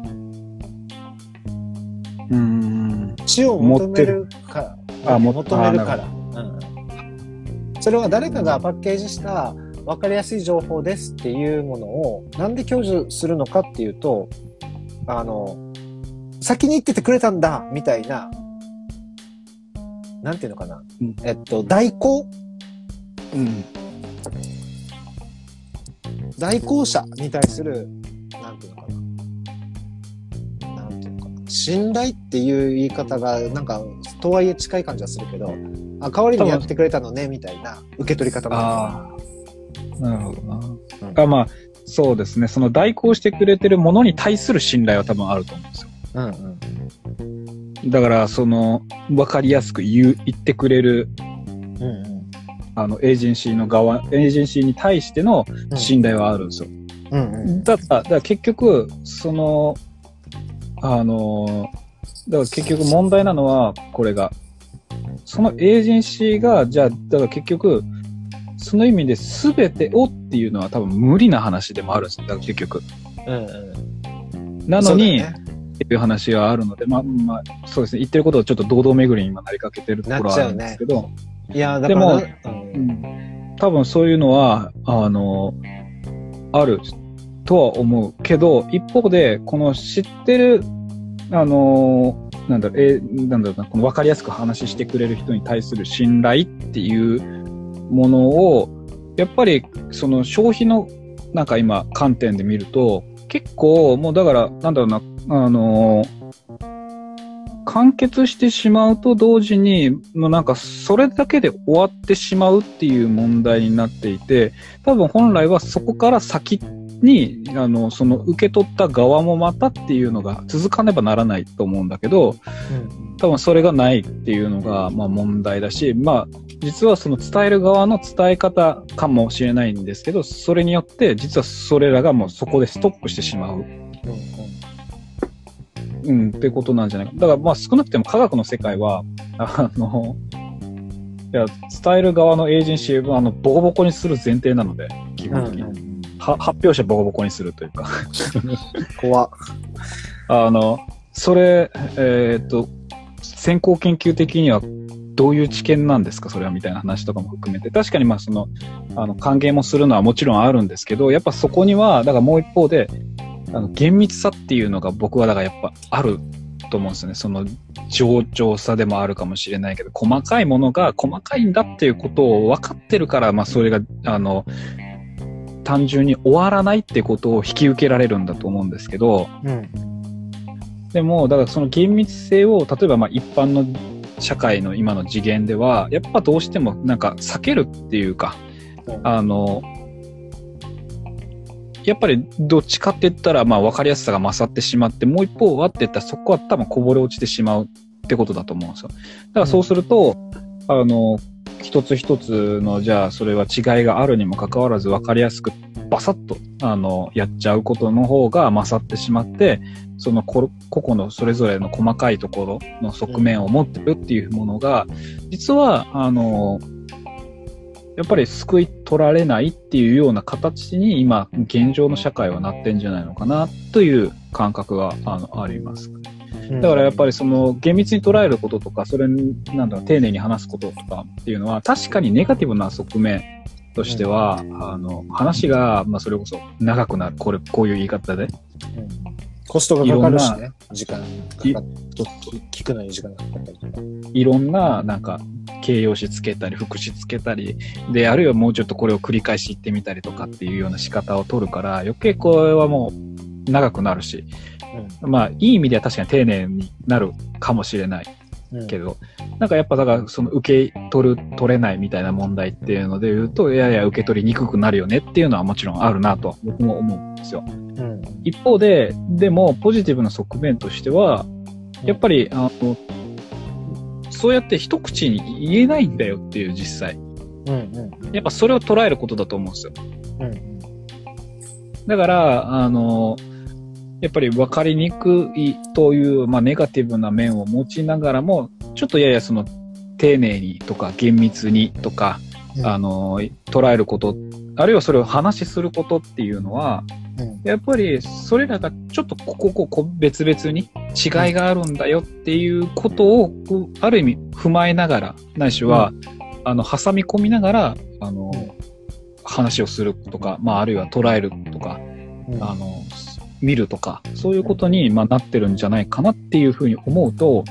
うん。知を求めるから。あも求めるかあら。うんうんそれは誰かがパッケージした分かりやすい情報ですっていうものをなんで享受するのかっていうと、あの、先に言っててくれたんだみたいな、なんていうのかな。うんえっと、代行うん。代行者に対する、なんていうのかな。なんていうのかな。信頼っていう言い方が、なんか、とはいえ近い感じはするけど、あ、代わりにやってくれたのね、みたいな受け取り方もあああ。なるほどな。うんあまあ、そうですね。その代行してくれてるものに対する信頼は多分あると思うんですよ。る。うんうん。だから、その、わかりやすく言う、言ってくれる、うんうん。あの、エージェンシーの側、エージェンシーに対しての信頼はあるんですよ。うんうん。だだだから結局、その、あの、だから結局問題なのは、これが、そのエージェンシーが、じゃあ、だから結局、その意味で全てをっていうのは多分無理な話でもあるんですよ。だから結局。うんうん。なのに、っていう話はあるので、まあ、まあ、そうですね。言ってることをちょっと堂々巡りに今なりかけてるところはあるんですけど、いや、だからな、でうんうん。多分そういうのは、あの、あるとは思うけど、一方で、この知ってる、あの、なんだろう、えーなんだろうな、この分かりやすく話してくれる人に対する信頼っていうものを、やっぱり、その消費の、なんか今、観点で見ると、結構、もうだから、なんだろうな、あの完結してしまうと同時に、もうなんかそれだけで終わってしまうっていう問題になっていて、多分本来はそこから先に、あの、その受け取った側もまたっていうのが続かねばならないと思うんだけど、多分それがないっていうのが、まあ問題だし、まあ、実はその伝える側の伝え方かもしれないんですけど、それによって実はそれらがもうそこでストップしてしまう。うんってことなんじゃないか。だからまあ少なくても科学の世界は、あの、いや、伝える側のエージェンシーは、あの、ボコボコにする前提なので、基本的に。うんは発表者ボコボコにするというか。<laughs> 怖っあの、それ、えーっと、先行研究的にはどういう知見なんですか？それはみたいな話とかも含めて。確かにまあその、あの、歓迎もするのはもちろんあるんですけど、やっぱそこには、だからもう一方で、あの、厳密さっていうのが僕はだからやっぱあると思うんですよね。その、上調さでもあるかもしれないけど、細かいものが細かいんだっていうことを分かってるから、まあそれが、あの、単純に終わらないってことを引き受けられるんだと思うんですけど、うん。でも、だからその厳密性を、例えばまあ一般の社会の今の次元では、やっぱどうしてもなんか避けるっていうか、あの、やっぱりどっちかって言ったら、まあ分かりやすさが勝ってしまって、もう一方はって言ったらそこは多分こぼれ落ちてしまうってことだと思うんですよ。だからそうすると、あの、一つ一つの、じゃあそれは違いがあるにもかかわらず分かりやすくバサッと、あの、やっちゃうことの方が勝ってしまって、そのこ個々のそれぞれの細かいところの側面を持ってるっていうものが、実は、あの、やっぱり救い取られないっていうような形に今、現状の社会はなってんじゃないのかなという感覚があのあります。だからやっぱりその厳密に捉えることとか、それに、なんだろう、丁寧に話すこととかっていうのは、確かにネガティブな側面としては、あの、話が、まあそれこそ長くなる。これ、こういう言い方で。コストがかかるしね。時間かいかっ聞くのに時間がかかったりとか。いろんな、なんか、形容詞つけたり、副詞つけたり、で、あるいはもうちょっとこれを繰り返し言ってみたりとかっていうような仕方を取るから、余計これはもう長くなるし、まあ、いい意味では確かに丁寧になるかもしれないうん。けど、なんかやっぱだから、その受け取る、取れないみたいな問題っていうので言うと、いやいや受け取りにくくなるよねっていうのはもちろんあるなと僕も思うんですよ。うん。一方で、でもポジティブな側面としては、やっぱり、あの、そうやって一口に言えないんだよっていう実際。うんうん。やっぱそれを捉えることだと思うんですよ。うんだから、あの、やっぱり分かりにくいという、まあ、ネガティブな面を持ちながらも、ちょっとややその、丁寧にとか厳密にとか、うん。あの、捉えること、あるいはそれを話しすることっていうのは、うん。やっぱりそれらがちょっとここここ別々に違いがあるんだよっていうことを、ある意味踏まえながら、ないしは、あの、挟み込みながら、あの、話をするとか、まあ、あるいは捉えるとか、うん。あの、見るとか、そういうことに、まあ、なってるんじゃないかなっていうふうに思うと、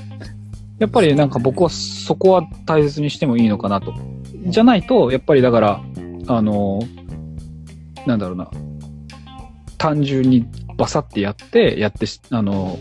やっぱりなんか僕はそこは大切にしてもいいのかなと。じゃないと、やっぱりだから、あの、なんだろうな、単純にバサってやって、やってし、あの、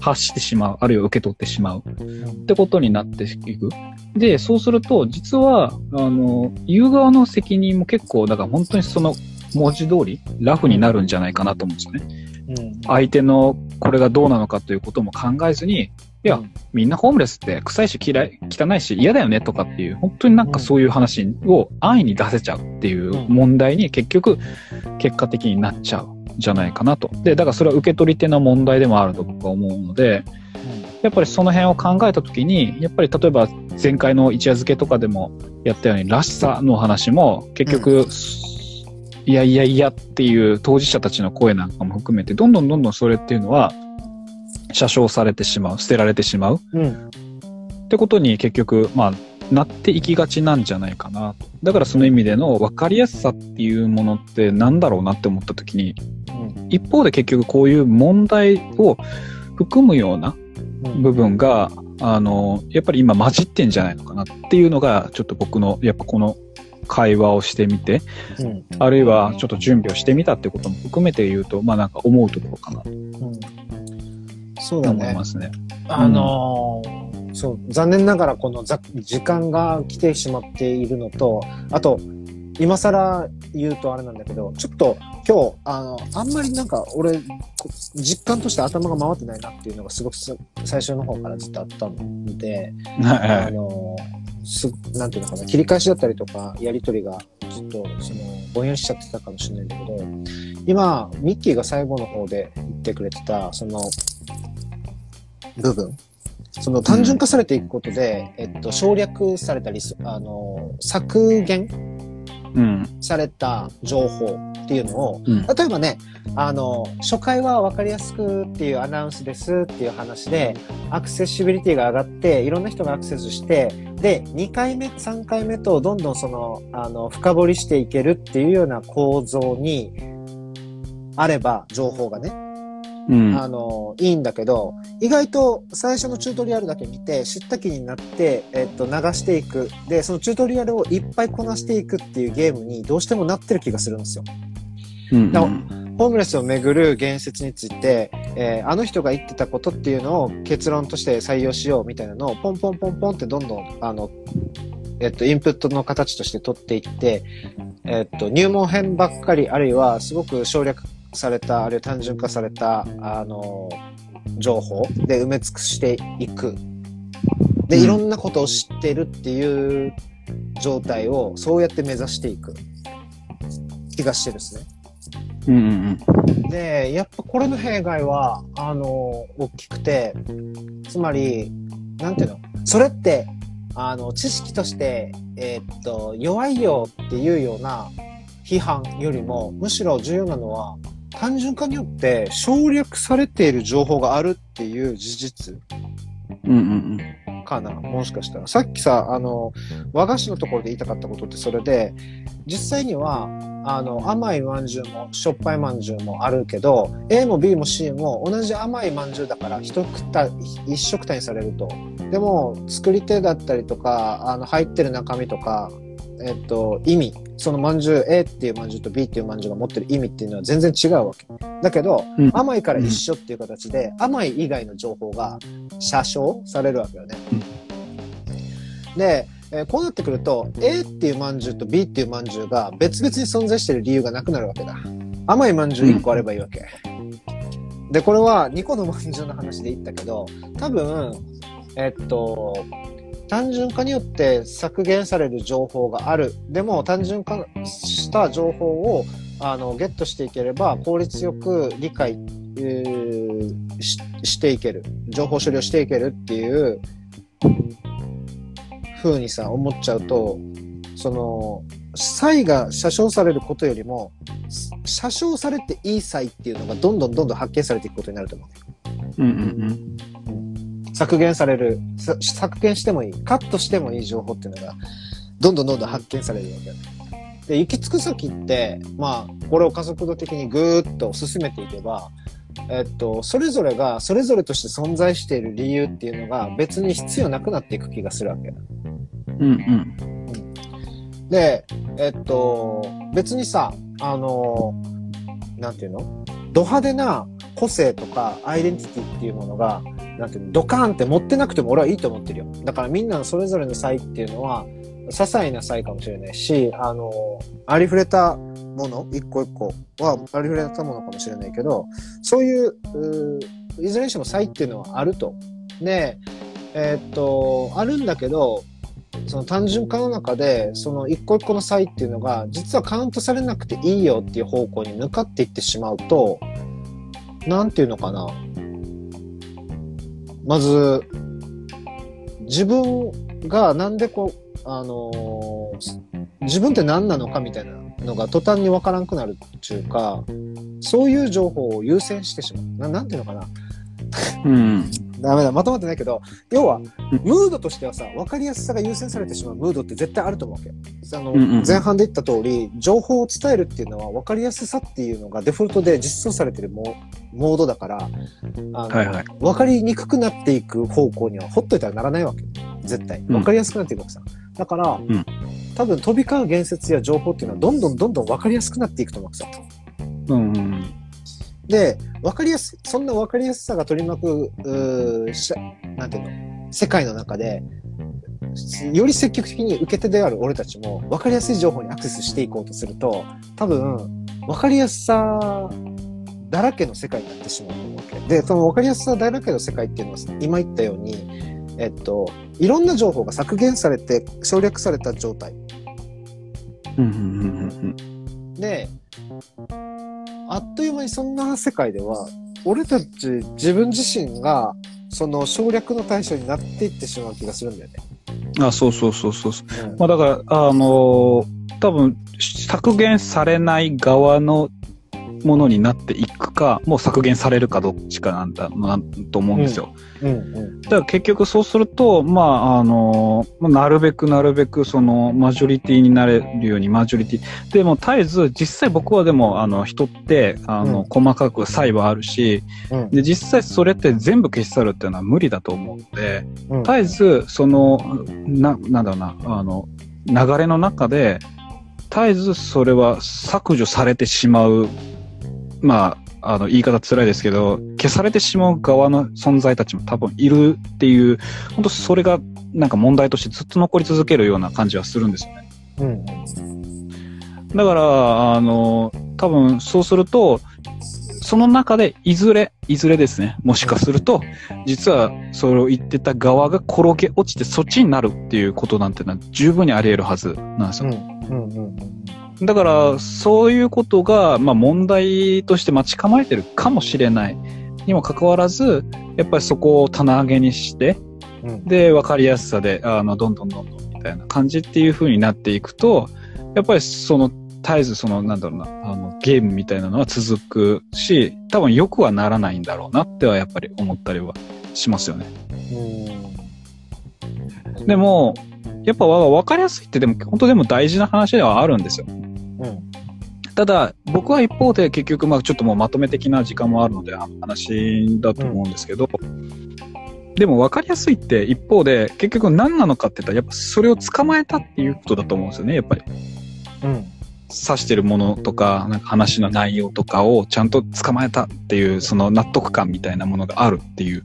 発してしまう、あるいは受け取ってしまうってことになっていく。で、そうすると、実は、あの、言う側の責任も結構、だから本当にその文字通り、ラフになるんじゃないかなと思うんですよね。うん。相手のこれがどうなのかということも考えずに、いやうんみんなホームレスって臭いし嫌い、汚いし嫌だよねとかっていう、本当になんかそういう話を安易に出せちゃうっていう問題に結局、結果的になっちゃうんじゃないかなと。で、だからそれは受け取り手の問題でもあると僕は思うので、やっぱりその辺を考えたときに、やっぱり例えば前回の一夜漬けとかでもやったように、らしさの話も結局、いやいやいやっていう当事者たちの声なんかも含めて、どんどんどんどんそれっていうのは、車掌されてしまう、捨てられてしまううん。ってことに結局、まあ、なっていきがちなんじゃないかな。だからその意味での分かりやすさっていうものってなんだろうなって思ったときに、うん。一方で結局こういう問題を含むようなうん部分が、あの、やっぱり今混じってんじゃないのかなっていうのが、ちょっと僕の、やっぱこの会話をしてみて、うん。あるいはちょっと準備をしてみたってことも含めて言うと、まあなんか思うところかなとうん。そうだね思いま。すね。あのーそう、残念ながらこのざ時間が来てしまっているのと、あと、今更言うとあれなんだけど、ちょっと今日、あの、あんまりなんか俺、こ実感として頭が回ってないなっていうのがすごくす最初の方からずっとあったので、あはい。の、す、なんていうのかな、切り返しだったりとか、やりとりが、ちょっと、その、ぼんやりしちゃってたかもしれないんだけど、今、ミッキーが最後の方で言ってくれてた、その、部分。その単純化されていくことで、えっと、省略されたり、あの、削減うん。された情報っていうのを、うん。例えばね、あの、初回は分かりやすくっていうアナウンスですっていう話で、アクセシビリティが上がって、いろんな人がアクセスして、で、2回目、3回目とどんどんその、あの、深掘りしていけるっていうような構造にあれば、情報がね、うん。あの、いいんだけど、意外と最初のチュートリアルだけ見て、知った気になって、えっと、流していく。で、そのチュートリアルをいっぱいこなしていくっていうゲームにどうしてもなってる気がするんですよ。うん。だホームレスをめぐる言説について、えーあの人が言ってたことっていうのを結論として採用しようみたいなのをポンポンポンポンってどんどん、あの、えっと、インプットの形として取っていって、えっと、入門編ばっかり、あるいはすごく省略された、あるいは単純化された、あの、情報で埋め尽くしていく。で、うんいろんなことを知ってるっていう状態をそうやって目指していく気がしてですね。うんうんで、やっぱこれの弊害は、あの、大きくて、つまり、なんていうの？それって、あの、知識として、えーっと、弱いよっていうような批判よりも、むしろ重要なのは、単純化によって省略されている情報があるっていう事実うん。うんうんかなもしかしたら。さっきさ、あの、和菓子のところで言いたかったことってそれで、実際には、あの、甘いまんじゅうも、しょっぱいまんじゅうもあるけど、A も B も C も同じ甘いまんじゅうだから、一た、一食単にされると。でも、作り手だったりとか、あの、入ってる中身とか、えっと、意味、そのまんじゅう A っていうまんじゅうと B っていうまんじゅうが持ってる意味っていうのは全然違うわけ。だけど、うん甘いから一緒っていう形で、甘い以外の情報が写生されるわけよね。で、えーこうなってくると A っていうまんじゅうと B っていうまんじゅうが別々に存在してる理由がなくなるわけだ。甘いまんじゅう1個あればいいわけ。で、これは2個のまんじゅうの話で言ったけど、多分、えっと、単純化によって削減される情報がある。でも単純化した情報をあのゲットしていければ効率よく理解、えーししていける。情報処理をしていけるっていう風にさ、思っちゃうと、その、差異が写生されることよりも、写生されていい差異っていうのがどんどんどんどん発見されていくことになると思う。うんうん削減される、さ削減してもいい、カットしてもいい情報っていうのが、どんどんどんどん発見されるわけ。で、行き着く先って、まあ、これを加速度的にぐーっと進めていけば、えっと、それぞれが、それぞれとして存在している理由っていうのが別に必要なくなっていく気がするわけ。うん。うんうん。で、えっと、別にさ、あの、なんていうの？ド派手な個性とかアイデンティティっていうものが、なんていうの、ドカーンって持ってなくても俺はいいと思ってるよ。だからみんなのそれぞれの差異っていうのは、些細な差異かもしれないし、あの、ありふれたもの、一個一個はありふれたものかもしれないけど、そういう、ういずれにしても差異っていうのはあると。で、えーっと、あるんだけど、その単純化の中で、その一個一個の差異っていうのが、実はカウントされなくていいよっていう方向に向かっていってしまうと、なんていうのかな。まず、自分がなんでこう、あのー自分って何なのかみたいなのが途端に分からんくなるっていうか、そういう情報を優先してしまう。ななんていうのかな。うん。ダメだ、まとまってないけど、要はん、ムードとしてはさ、分かりやすさが優先されてしまうムードって絶対あると思うわけ。あの、うんうん前半で言った通り、情報を伝えるっていうのは分かりやすさっていうのがデフォルトで実装されてるモモードだから、あの、はいはい分かりにくくなっていく方向にはほっといたらならないわけ。絶対。分かりやすくなっていくわけさ。だから、ん多分飛び交う言説や情報っていうのはどんどんどんどん分かりやすくなっていくと思うわけさ。うんうん。で、わかりやすい、そんなわかりやすさが取り巻く、うーしなんていうの、世界の中で、より積極的に受け手である俺たちも、わかりやすい情報にアクセスしていこうとすると、多分、わかりやすさだらけの世界になってしまうと思うわけ。で、そのわかりやすさだらけの世界っていうのは、今言ったように、えっと、いろんな情報が削減されて省略された状態。で、あっという間にそんな世界では、俺たち自分自身が、その省略の対象になっていってしまう気がするんだよね。うん。あ、そうそうそうそうそう。うんまあだから、あのー多分、削減されない側のものになっていくか、もう削減されるかどっちかなんだなと思うんですよ。うんうんだから結局そうすると、まあ、あのなるべくなるべくそのマジョリティになれるようにマジョリティ。でも絶えず実際僕はでもあの人ってあの、うん細かく差異はあるし、うんで実際それって全部消し去るっていうのは無理だと思うので、うん絶えずその、な、なんだろうな、あの、流れの中で、絶えずそれは削除されてしまう、まあ、あの、言い方辛いですけど、消されてしまう側の存在たちも多分いるっていう、本当それがなんか問題としてずっと残り続けるような感じはするんですよね。うん。だから、あの、多分そうすると、その中でいずれ、いずれですね、もしかすると、実はそれを言ってた側が転げ落ちてそっちになるっていうことなんてのは十分にあり得るはずなんですよ。うん。うん。うんだから、そういうことが、まあ問題として待ち構えてるかもしれない。にもかかわらず、やっぱりそこを棚上げにして、うん。で、わかりやすさで、あの、どんどんどんどんみたいな感じっていう風になっていくと、やっぱりその、絶えずその、なんだろうな、あの、ゲームみたいなのは続くし、多分良くはならないんだろうなってはやっぱり思ったりはしますよね。うん。でも、やっぱわ分かりやすいってでも、本当でも大事な話ではあるんですよ。うん。ただ、僕は一方で結局、まあちょっともうまとめ的な時間もあるので、話だと思うんですけど、でも分かりやすいって一方で、結局何なのかって言ったら、やっぱそれを捕まえたっていうことだと思うんですよね、やっぱり。うん。指してるものとか、なんか話の内容とかをちゃんと捕まえたっていう、その納得感みたいなものがあるっていう。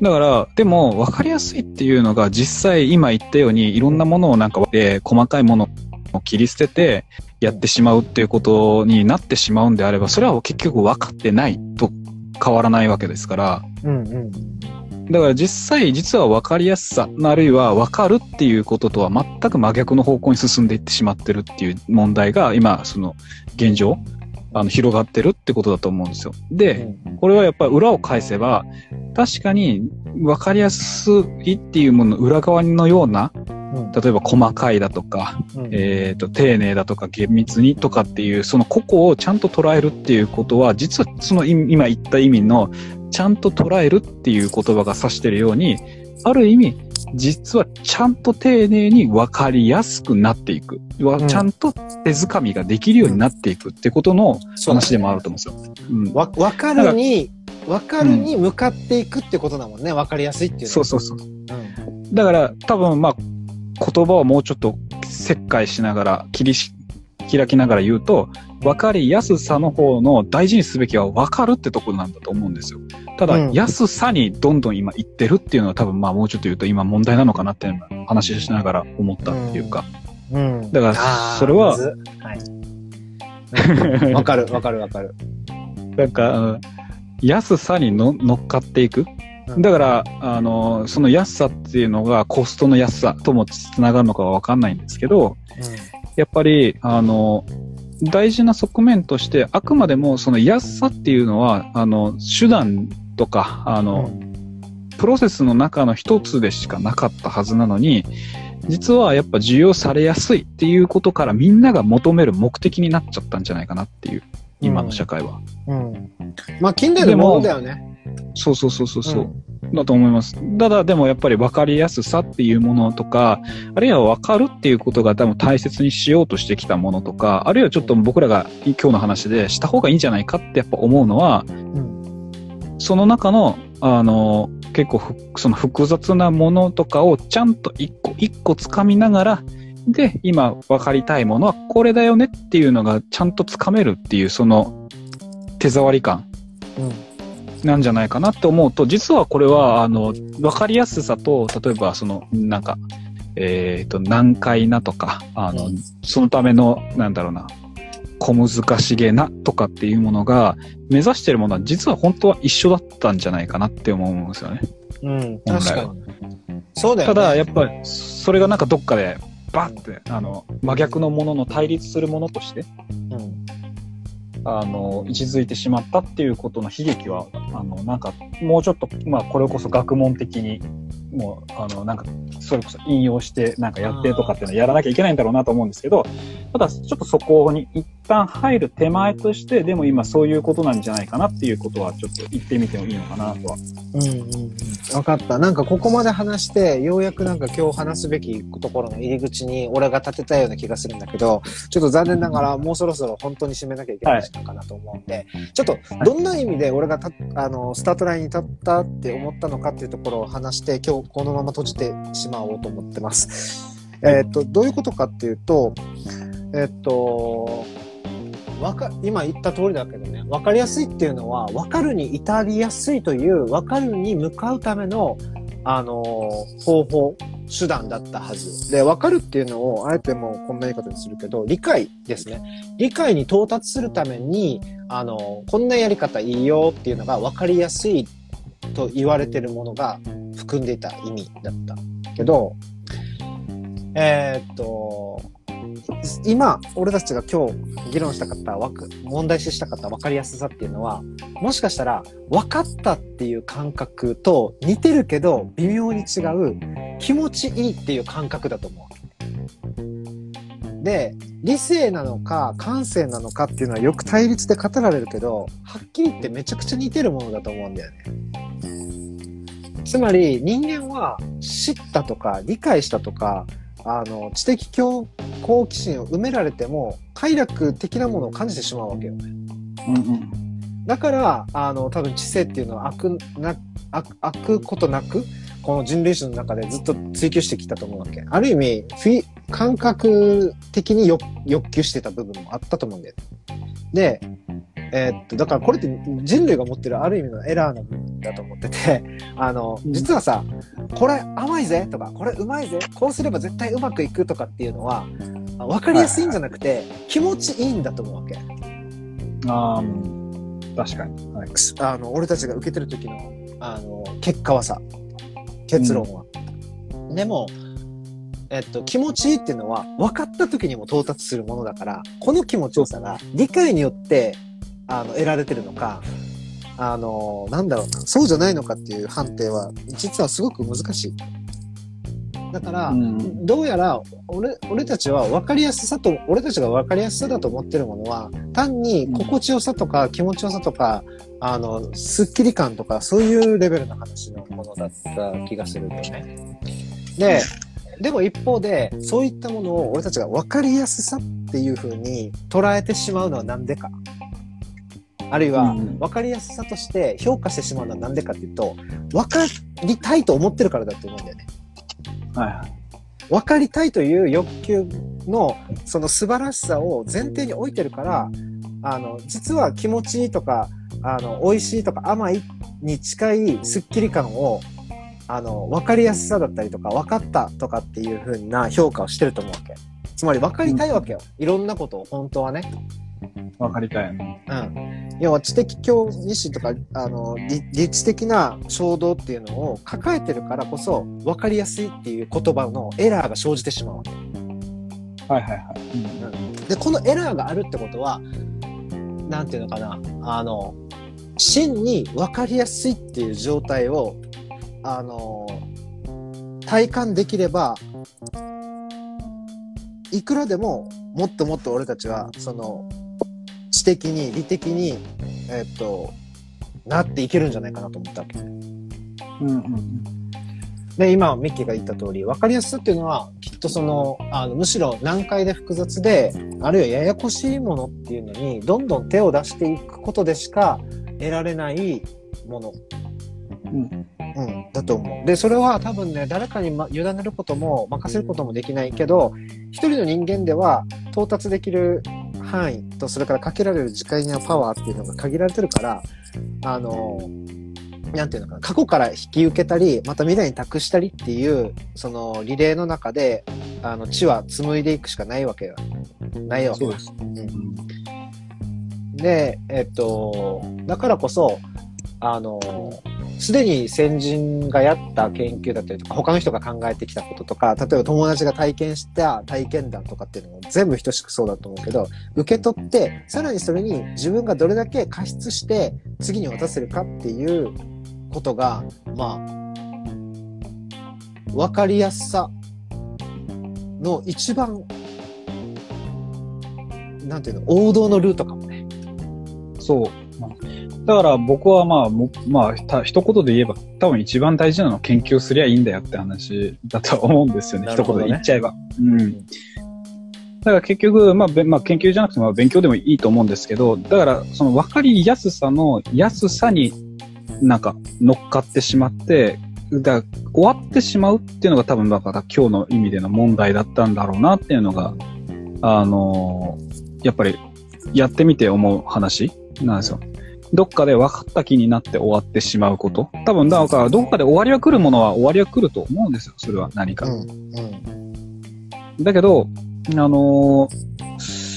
だから、でも分かりやすいっていうのが実際今言ったようにいろんなものをなんかで細かいものを切り捨ててやってしまうっていうことになってしまうんであれば、それは結局分かってないと変わらないわけですから、うん。うん。だから実際実は分かりやすさ、あるいは分かるっていうこととは全く真逆の方向に進んでいってしまってるっていう問題が今、その現状、あの広がってるってことだと思うんですよ。で、これはやっぱり裏を返せば、確かに分かりやすいっていうものの裏側のような、うん。例えば細かいだとか、うん。えっ、と、丁寧だとか厳密にとかっていう、その個々をちゃんと捉えるっていうことは、実はその今言った意味の、ちゃんと捉えるっていう言葉が指してるように、ある意味、実はちゃんと丁寧に分かりやすくなっていく。わうんちゃんと手づかみができるようになっていくってことの話でもあると思うんですよ。うんわ、わかるに、わかるに向かっていくってことだもんね。わかりやすいっていうそうそうそう。うん。だから多分まあ言葉をもうちょっと切開しながら切りし開きながら言うと分かりやすさの方の大事にすべきは分かるってところなんだと思うんですよ。ただ、うん安さにどんどん今行ってるっていうのは多分まあもうちょっと言うと今問題なのかなっていうのは話ししながら思ったっていうか。うん。だからそれははいうん。わかる、わかる、わかる。なんか、うん安さにの乗っかっていく。うんだから、あの、その安さっていうのがコストの安さともつながるのかはわかんないんですけど、やっぱり、あの、大事な側面として、あくまでもその安さっていうのは、あの、手段とか、あうん。の、プロセスの中の一つでしかなかったはずなのに、実はやっぱ需要されやすいっていうことからみんなが求める目的になっちゃったんじゃないかなっていう、今の社会は。うん。まあ、近代のものだよね。そうそうそうそうそう。だと思います。ただでもやっぱり分かりやすさっていうものとか、あるいは分かるっていうことが多分大切にしようとしてきたものとか、あるいはちょっと僕らが今日の話でした方がいいんじゃないかってやっぱ思うのは、うん。その中の、あの、結構その複雑なものとかをちゃんと一個一個掴みながら、で、今分かりたいものはこれだよねっていうのがちゃんと掴めるっていうその手触り感うん。なんじゃないかなって思うと、実はこれは、あの、わかりやすさと、例えば、その、なんか、えっ、と、難解なとか、あの、うんそのための、なんだろうな、小難しげなとかっていうものが、目指してるものは実は本当は一緒だったんじゃないかなって思うんですよね。うん。確かに。そうだよね。ただ、やっぱり、それがなんかどっかで、バッて、あの、真逆のものの対立するものとして、うん。あの、位置づいてしまったっていうことの悲劇は、あの、なんか、もうちょっと、まあ、これこそ学問的に、もう、あの、なんか、それこそ引用して、なんかやってとかっていうのをやらなきゃいけないんだろうなと思うんですけど、ただ、ちょっとそこに一旦入る手前として、でも今そういうことなんじゃないかなっていうことは、ちょっと言ってみてもいいのかなとは。うんうんうん。わかった。なんかここまで話して、ようやくなんか今日話すべきところの入り口に俺が立てたような気がするんだけど、ちょっと残念ながらもうそろそろ本当に締めなきゃいけない時間かなと思うんで、ちょっとどんな意味で俺がたあのスタートラインに立ったって思ったのかっていうところを話して、今日このまま閉じてしまおうと思ってます。えっと、どういうことかっていうと、えっと、わか、今言った通りだけどね、わかりやすいっていうのは、わかるに至りやすいという、わかるに向かうための、あのー方法、手段だったはず。で、わかるっていうのを、あえてもうこんな言い方にするけど、理解ですね。理解に到達するために、あのーこんなやり方いいよっていうのがわかりやすいと言われてるものが含んでた意味だったけど、えーっと、今、俺たちが今日議論したかった、問題視したかった分かりやすさっていうのは、もしかしたら分かったっていう感覚と似てるけど微妙に違う気持ちいいっていう感覚だと思う。で、理性なのか感性なのかっていうのはよく対立で語られるけど、はっきり言ってめちゃくちゃ似てるものだと思うんだよね。つまり人間は知ったとか理解したとかあの知的好奇心を埋められても快楽的なものを感じてしまうわけよね。うんうん。だからあの多分知性っていうのは悪な悪悪ことなくこの人類史の中でずっと追求してきたと思うわけ。ある意味フィ感覚的に欲欲求してた部分もあったと思うんだよね。で、えーっと、だからこれって人類が持ってるある意味のエラーの部分だと思ってて、<laughs> あの、実はさ、これ甘いぜとか、これうまいぜ、こうすれば絶対うまくいくとかっていうのは、わかりやすいんじゃなくて、気持ちいいんだと思うわけ。ああ、うん確かに。はい。あの、俺たちが受けてる時の、あの、結果はさ、結論は。でも、えっと、気持ちいいっていうのは、分かった時にも到達するものだから、この気持ちよさが理解によって、あの、得られてるのか、あの、なんだろうな、そうじゃないのかっていう判定は、実はすごく難しい。だから、うんどうやら、俺、俺たちは分かりやすさと、俺たちが分かりやすさだと思ってるものは、単に心地よさとか気持ちよさとか、あの、スッキリ感とか、そういうレベルの話のものだった気がするんだよね。で、でも一方で、そういったものを俺たちが分かりやすさっていう風に捉えてしまうのはなんでか。あるいはうん、分かりやすさとして評価してしまうのはなんでかっていうと、分かりたいと思ってるからだと思うんだよね。はいはい。分かりたいという欲求のその素晴らしさを前提に置いてるからあの実は気持ちいいとかあの美味しいとか甘いに近いスッキリ感をあの分かりやすさだったりとか分かったとかっていう風な評価をしてると思うわけ。つまり分かりたいわけよ、いろんなことを本当はね。わかりたい。うん、要は知的興味心とかあの理理知的な衝動っていうのを抱えてるからこそ分かりやすいっていう言葉のエラーが生じてしまうわけ。はいはいはい。でこのエラーがあるってことはなんていうのかな。あの真に分かりやすいっていう状態をあの体感できればいくらでももっともっと俺たちはその知的に理的にえっとなっていけるんじゃないかなと思ったわけ。うんうんで、今、ミッキーが言った通り、分かりやすさっていうのは、きっとその、あの、むしろ難解で複雑で、あるいはややこしいものっていうのに、どんどん手を出していくことでしか得られないもの。うん。うん、だと思う。で、それは多分ね、誰かに、ま、委ねることも、任せることもできないけど、一人の人間では到達できる範囲と、それからかけられる時間やパワーっていうのが限られてるから、あの、なんていうのかな、過去から引き受けたり、また未来に託したりっていう、そのリレーの中で、あの、地は紡いでいくしかないわけよ。ないわけです。うんで、えっと、だからこそ、あの、すでに先人がやった研究だったりとか、他の人が考えてきたこととか、例えば友達が体験した体験談とかっていうのも全部等しくそうだと思うけど、受け取って、さらにそれに自分がどれだけ加筆して次に渡せるかっていうことが、まあ、わかりやすさの一番、なんていうの、王道のルートかもね。そう。だから僕はまあ、もまあ、た一言で言えば、多分一番大事なのは研究すりゃいいんだよって話だと思うんですよね。ね言で言っちゃえば。うん。だから結局、まあ、べまあ、研究じゃなくても勉強でもいいと思うんですけど、だからその分かりやすさの安さになんか乗っかってしまって、だ終わってしまうっていうのが多分だから今日の意味での問題だったんだろうなっていうのが、あのーやっぱりやってみて思う話なんですよ。どっかで分かった気になって終わってしまうこと。多分だからどっかで終わりは来るものは終わりは来ると思うんですよ。それは何か。だけど、あのー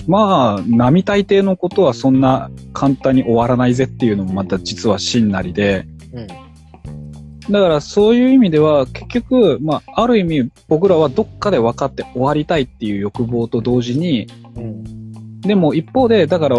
まあ、並大抵のことはそんな簡単に終わらないぜっていうのもまた実は真なりで、うん。だからそういう意味では結局、まあ、ある意味僕らはどっかで分かって終わりたいっていう欲望と同時に、うん。でも一方で、だから、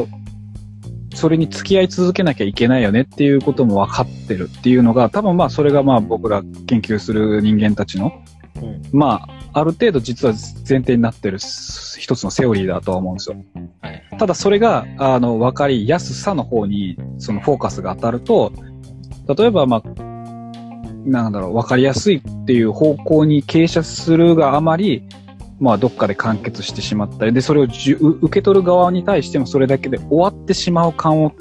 それに付き合い続けなきゃいけないよねっていうことも分かってるっていうのが、多分まあそれがまあ僕ら研究する人間たちの、うん。まあ、ある程度実は前提になってる一つのセオリーだとは思うんですよ。はい。ただそれが、あの、分かりやすさの方に、そのフォーカスが当たると、例えばまあ、なんだろう、わかりやすいっていう方向に傾斜するがあまり、まあ、どっかで完結してしまったり、で、それをじゅ受け取る側に対してもそれだけで終わってしまう感を、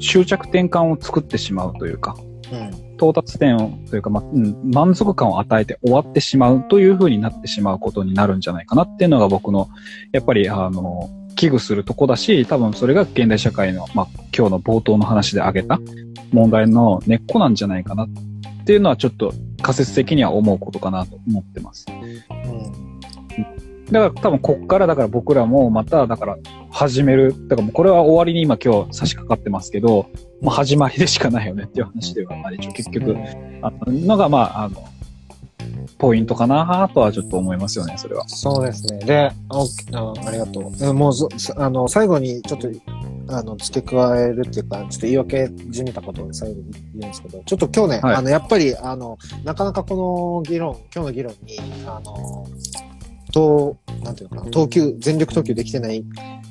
終着点感を作ってしまうというか、うん。到達点を、というか、まあ、うん、満足感を与えて終わってしまうという風になってしまうことになるんじゃないかなっていうのが僕の、やっぱり、あの、危惧するとこだし、多分それが現代社会の、まあ、今日の冒頭の話で挙げた問題の根っこなんじゃないかなっていうのはちょっと仮説的には思うことかなと思ってます。うん。だから多分こっからだから僕らもまただから始める。だからもうこれは終わりに今今日差し掛かってますけど、もう始まりでしかないよねっていう話では、まあ一応結局、あののがまあ、あの、ポイントかなとはちょっと思いますよね、それは。そうですね。で、おあありがとう。えもうそ、あの、最後にちょっと、あの、付け加えるっていうか、ちょっと言い訳じみたことを最後に言うんですけど、ちょっと今日ね、はいあの、やっぱり、あの、なかなかこの議論、今日の議論に、あの、と、なんていうのかな、投球、全力投球できてない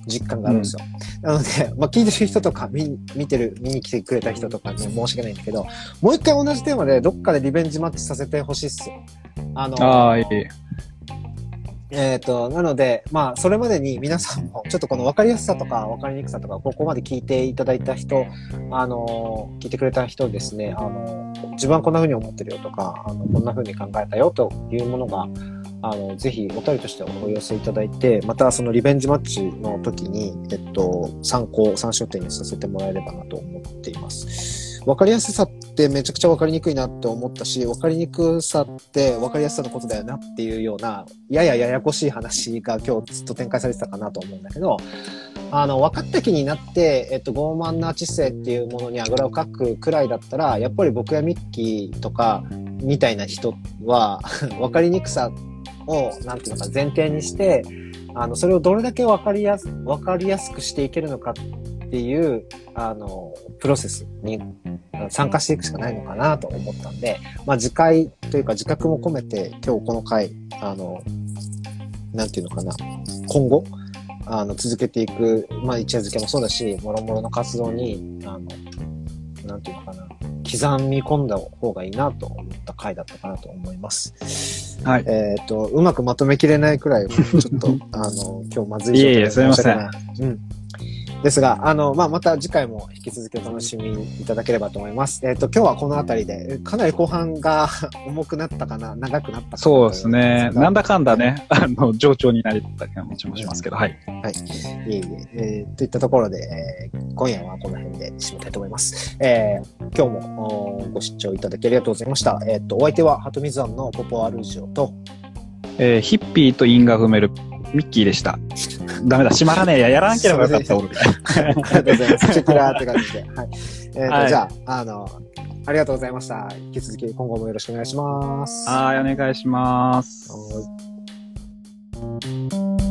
実感があるんですよ。なので、まあ、聞いてる人とか、見、見てる、見に来てくれた人とかに申し訳ないんだけど、もう一回同じテーマでどっかでリベンジマッチさせてほしいっすよ。あの、ああ、いい。えっ、と、なので、まあ、それまでに皆さんも、ちょっとこの分かりやすさとか分かりにくさとか、ここまで聞いていただいた人、あの、聞いてくれた人ですね、あの、自分はこんな風に思ってるよとか、あの、こんな風に考えたよというものが、あの、ぜひお便りとしてお寄せいただいて、またそのリベンジマッチの時に、えっと、参考、参照点にさせてもらえればなと思っています。分かりやすさってめちゃくちゃ分かりにくいなって思ったし、分かりにくさって分かりやすさのことだよなっていうような、ややややこしい話が今日ずっと展開されてたかなと思うんだけど、あの、分かった気になって、えっと、傲慢な知性っていうものにあぐらをかくくらいだったら、やっぱり僕やミッキーとか、みたいな人は、<laughs> 分かりにくさを、なんていうのか、前提にして、あの、それをどれだけ分かりやす、分かりやすくしていけるのかっていう、あの、プロセスに参加していくしかないのかなと思ったんで、まあ、自戒というか自覚も込めて、今日この回、あの、なんていうのかな、今後、あの、続けていく、まあ、一夜漬けもそうだし、もろもろの活動に、あの、なんていうのかな、刻み込んだ方がいいなと思った回だったかなと思います。はい。えっ、と、うまくまとめきれないくらい、ちょっと、<laughs> あの、今日まずいいえいえ状態ですいませんうん。ですが、あの、まあ、また次回も引き続きお楽しみいただければと思います。えっ、と、今日はこの辺りで、かなり後半が <laughs> 重くなったかな、長くなったかな？そうですね。なんだだかんだね、あの、上調になりた感じもしますけど、はい。いえいえ、えーといったところで、えー今夜はこの辺で締めたいと思います。えー今日もおご視聴いただきありがとうございました。えっ、と、お相手は、ハトミズアンのポポアルージオと、えーヒッピーと因が踏めるミッキーでした。ダメだ、閉まらねえや。<laughs> やらんければよかった、俺。ありがとうございます。チェキラーって感じで。はい。えっ、と、はいじゃあ、あの、ありがとうございました。引き続き今後もよろしくお願いします。はい、お願いします。はい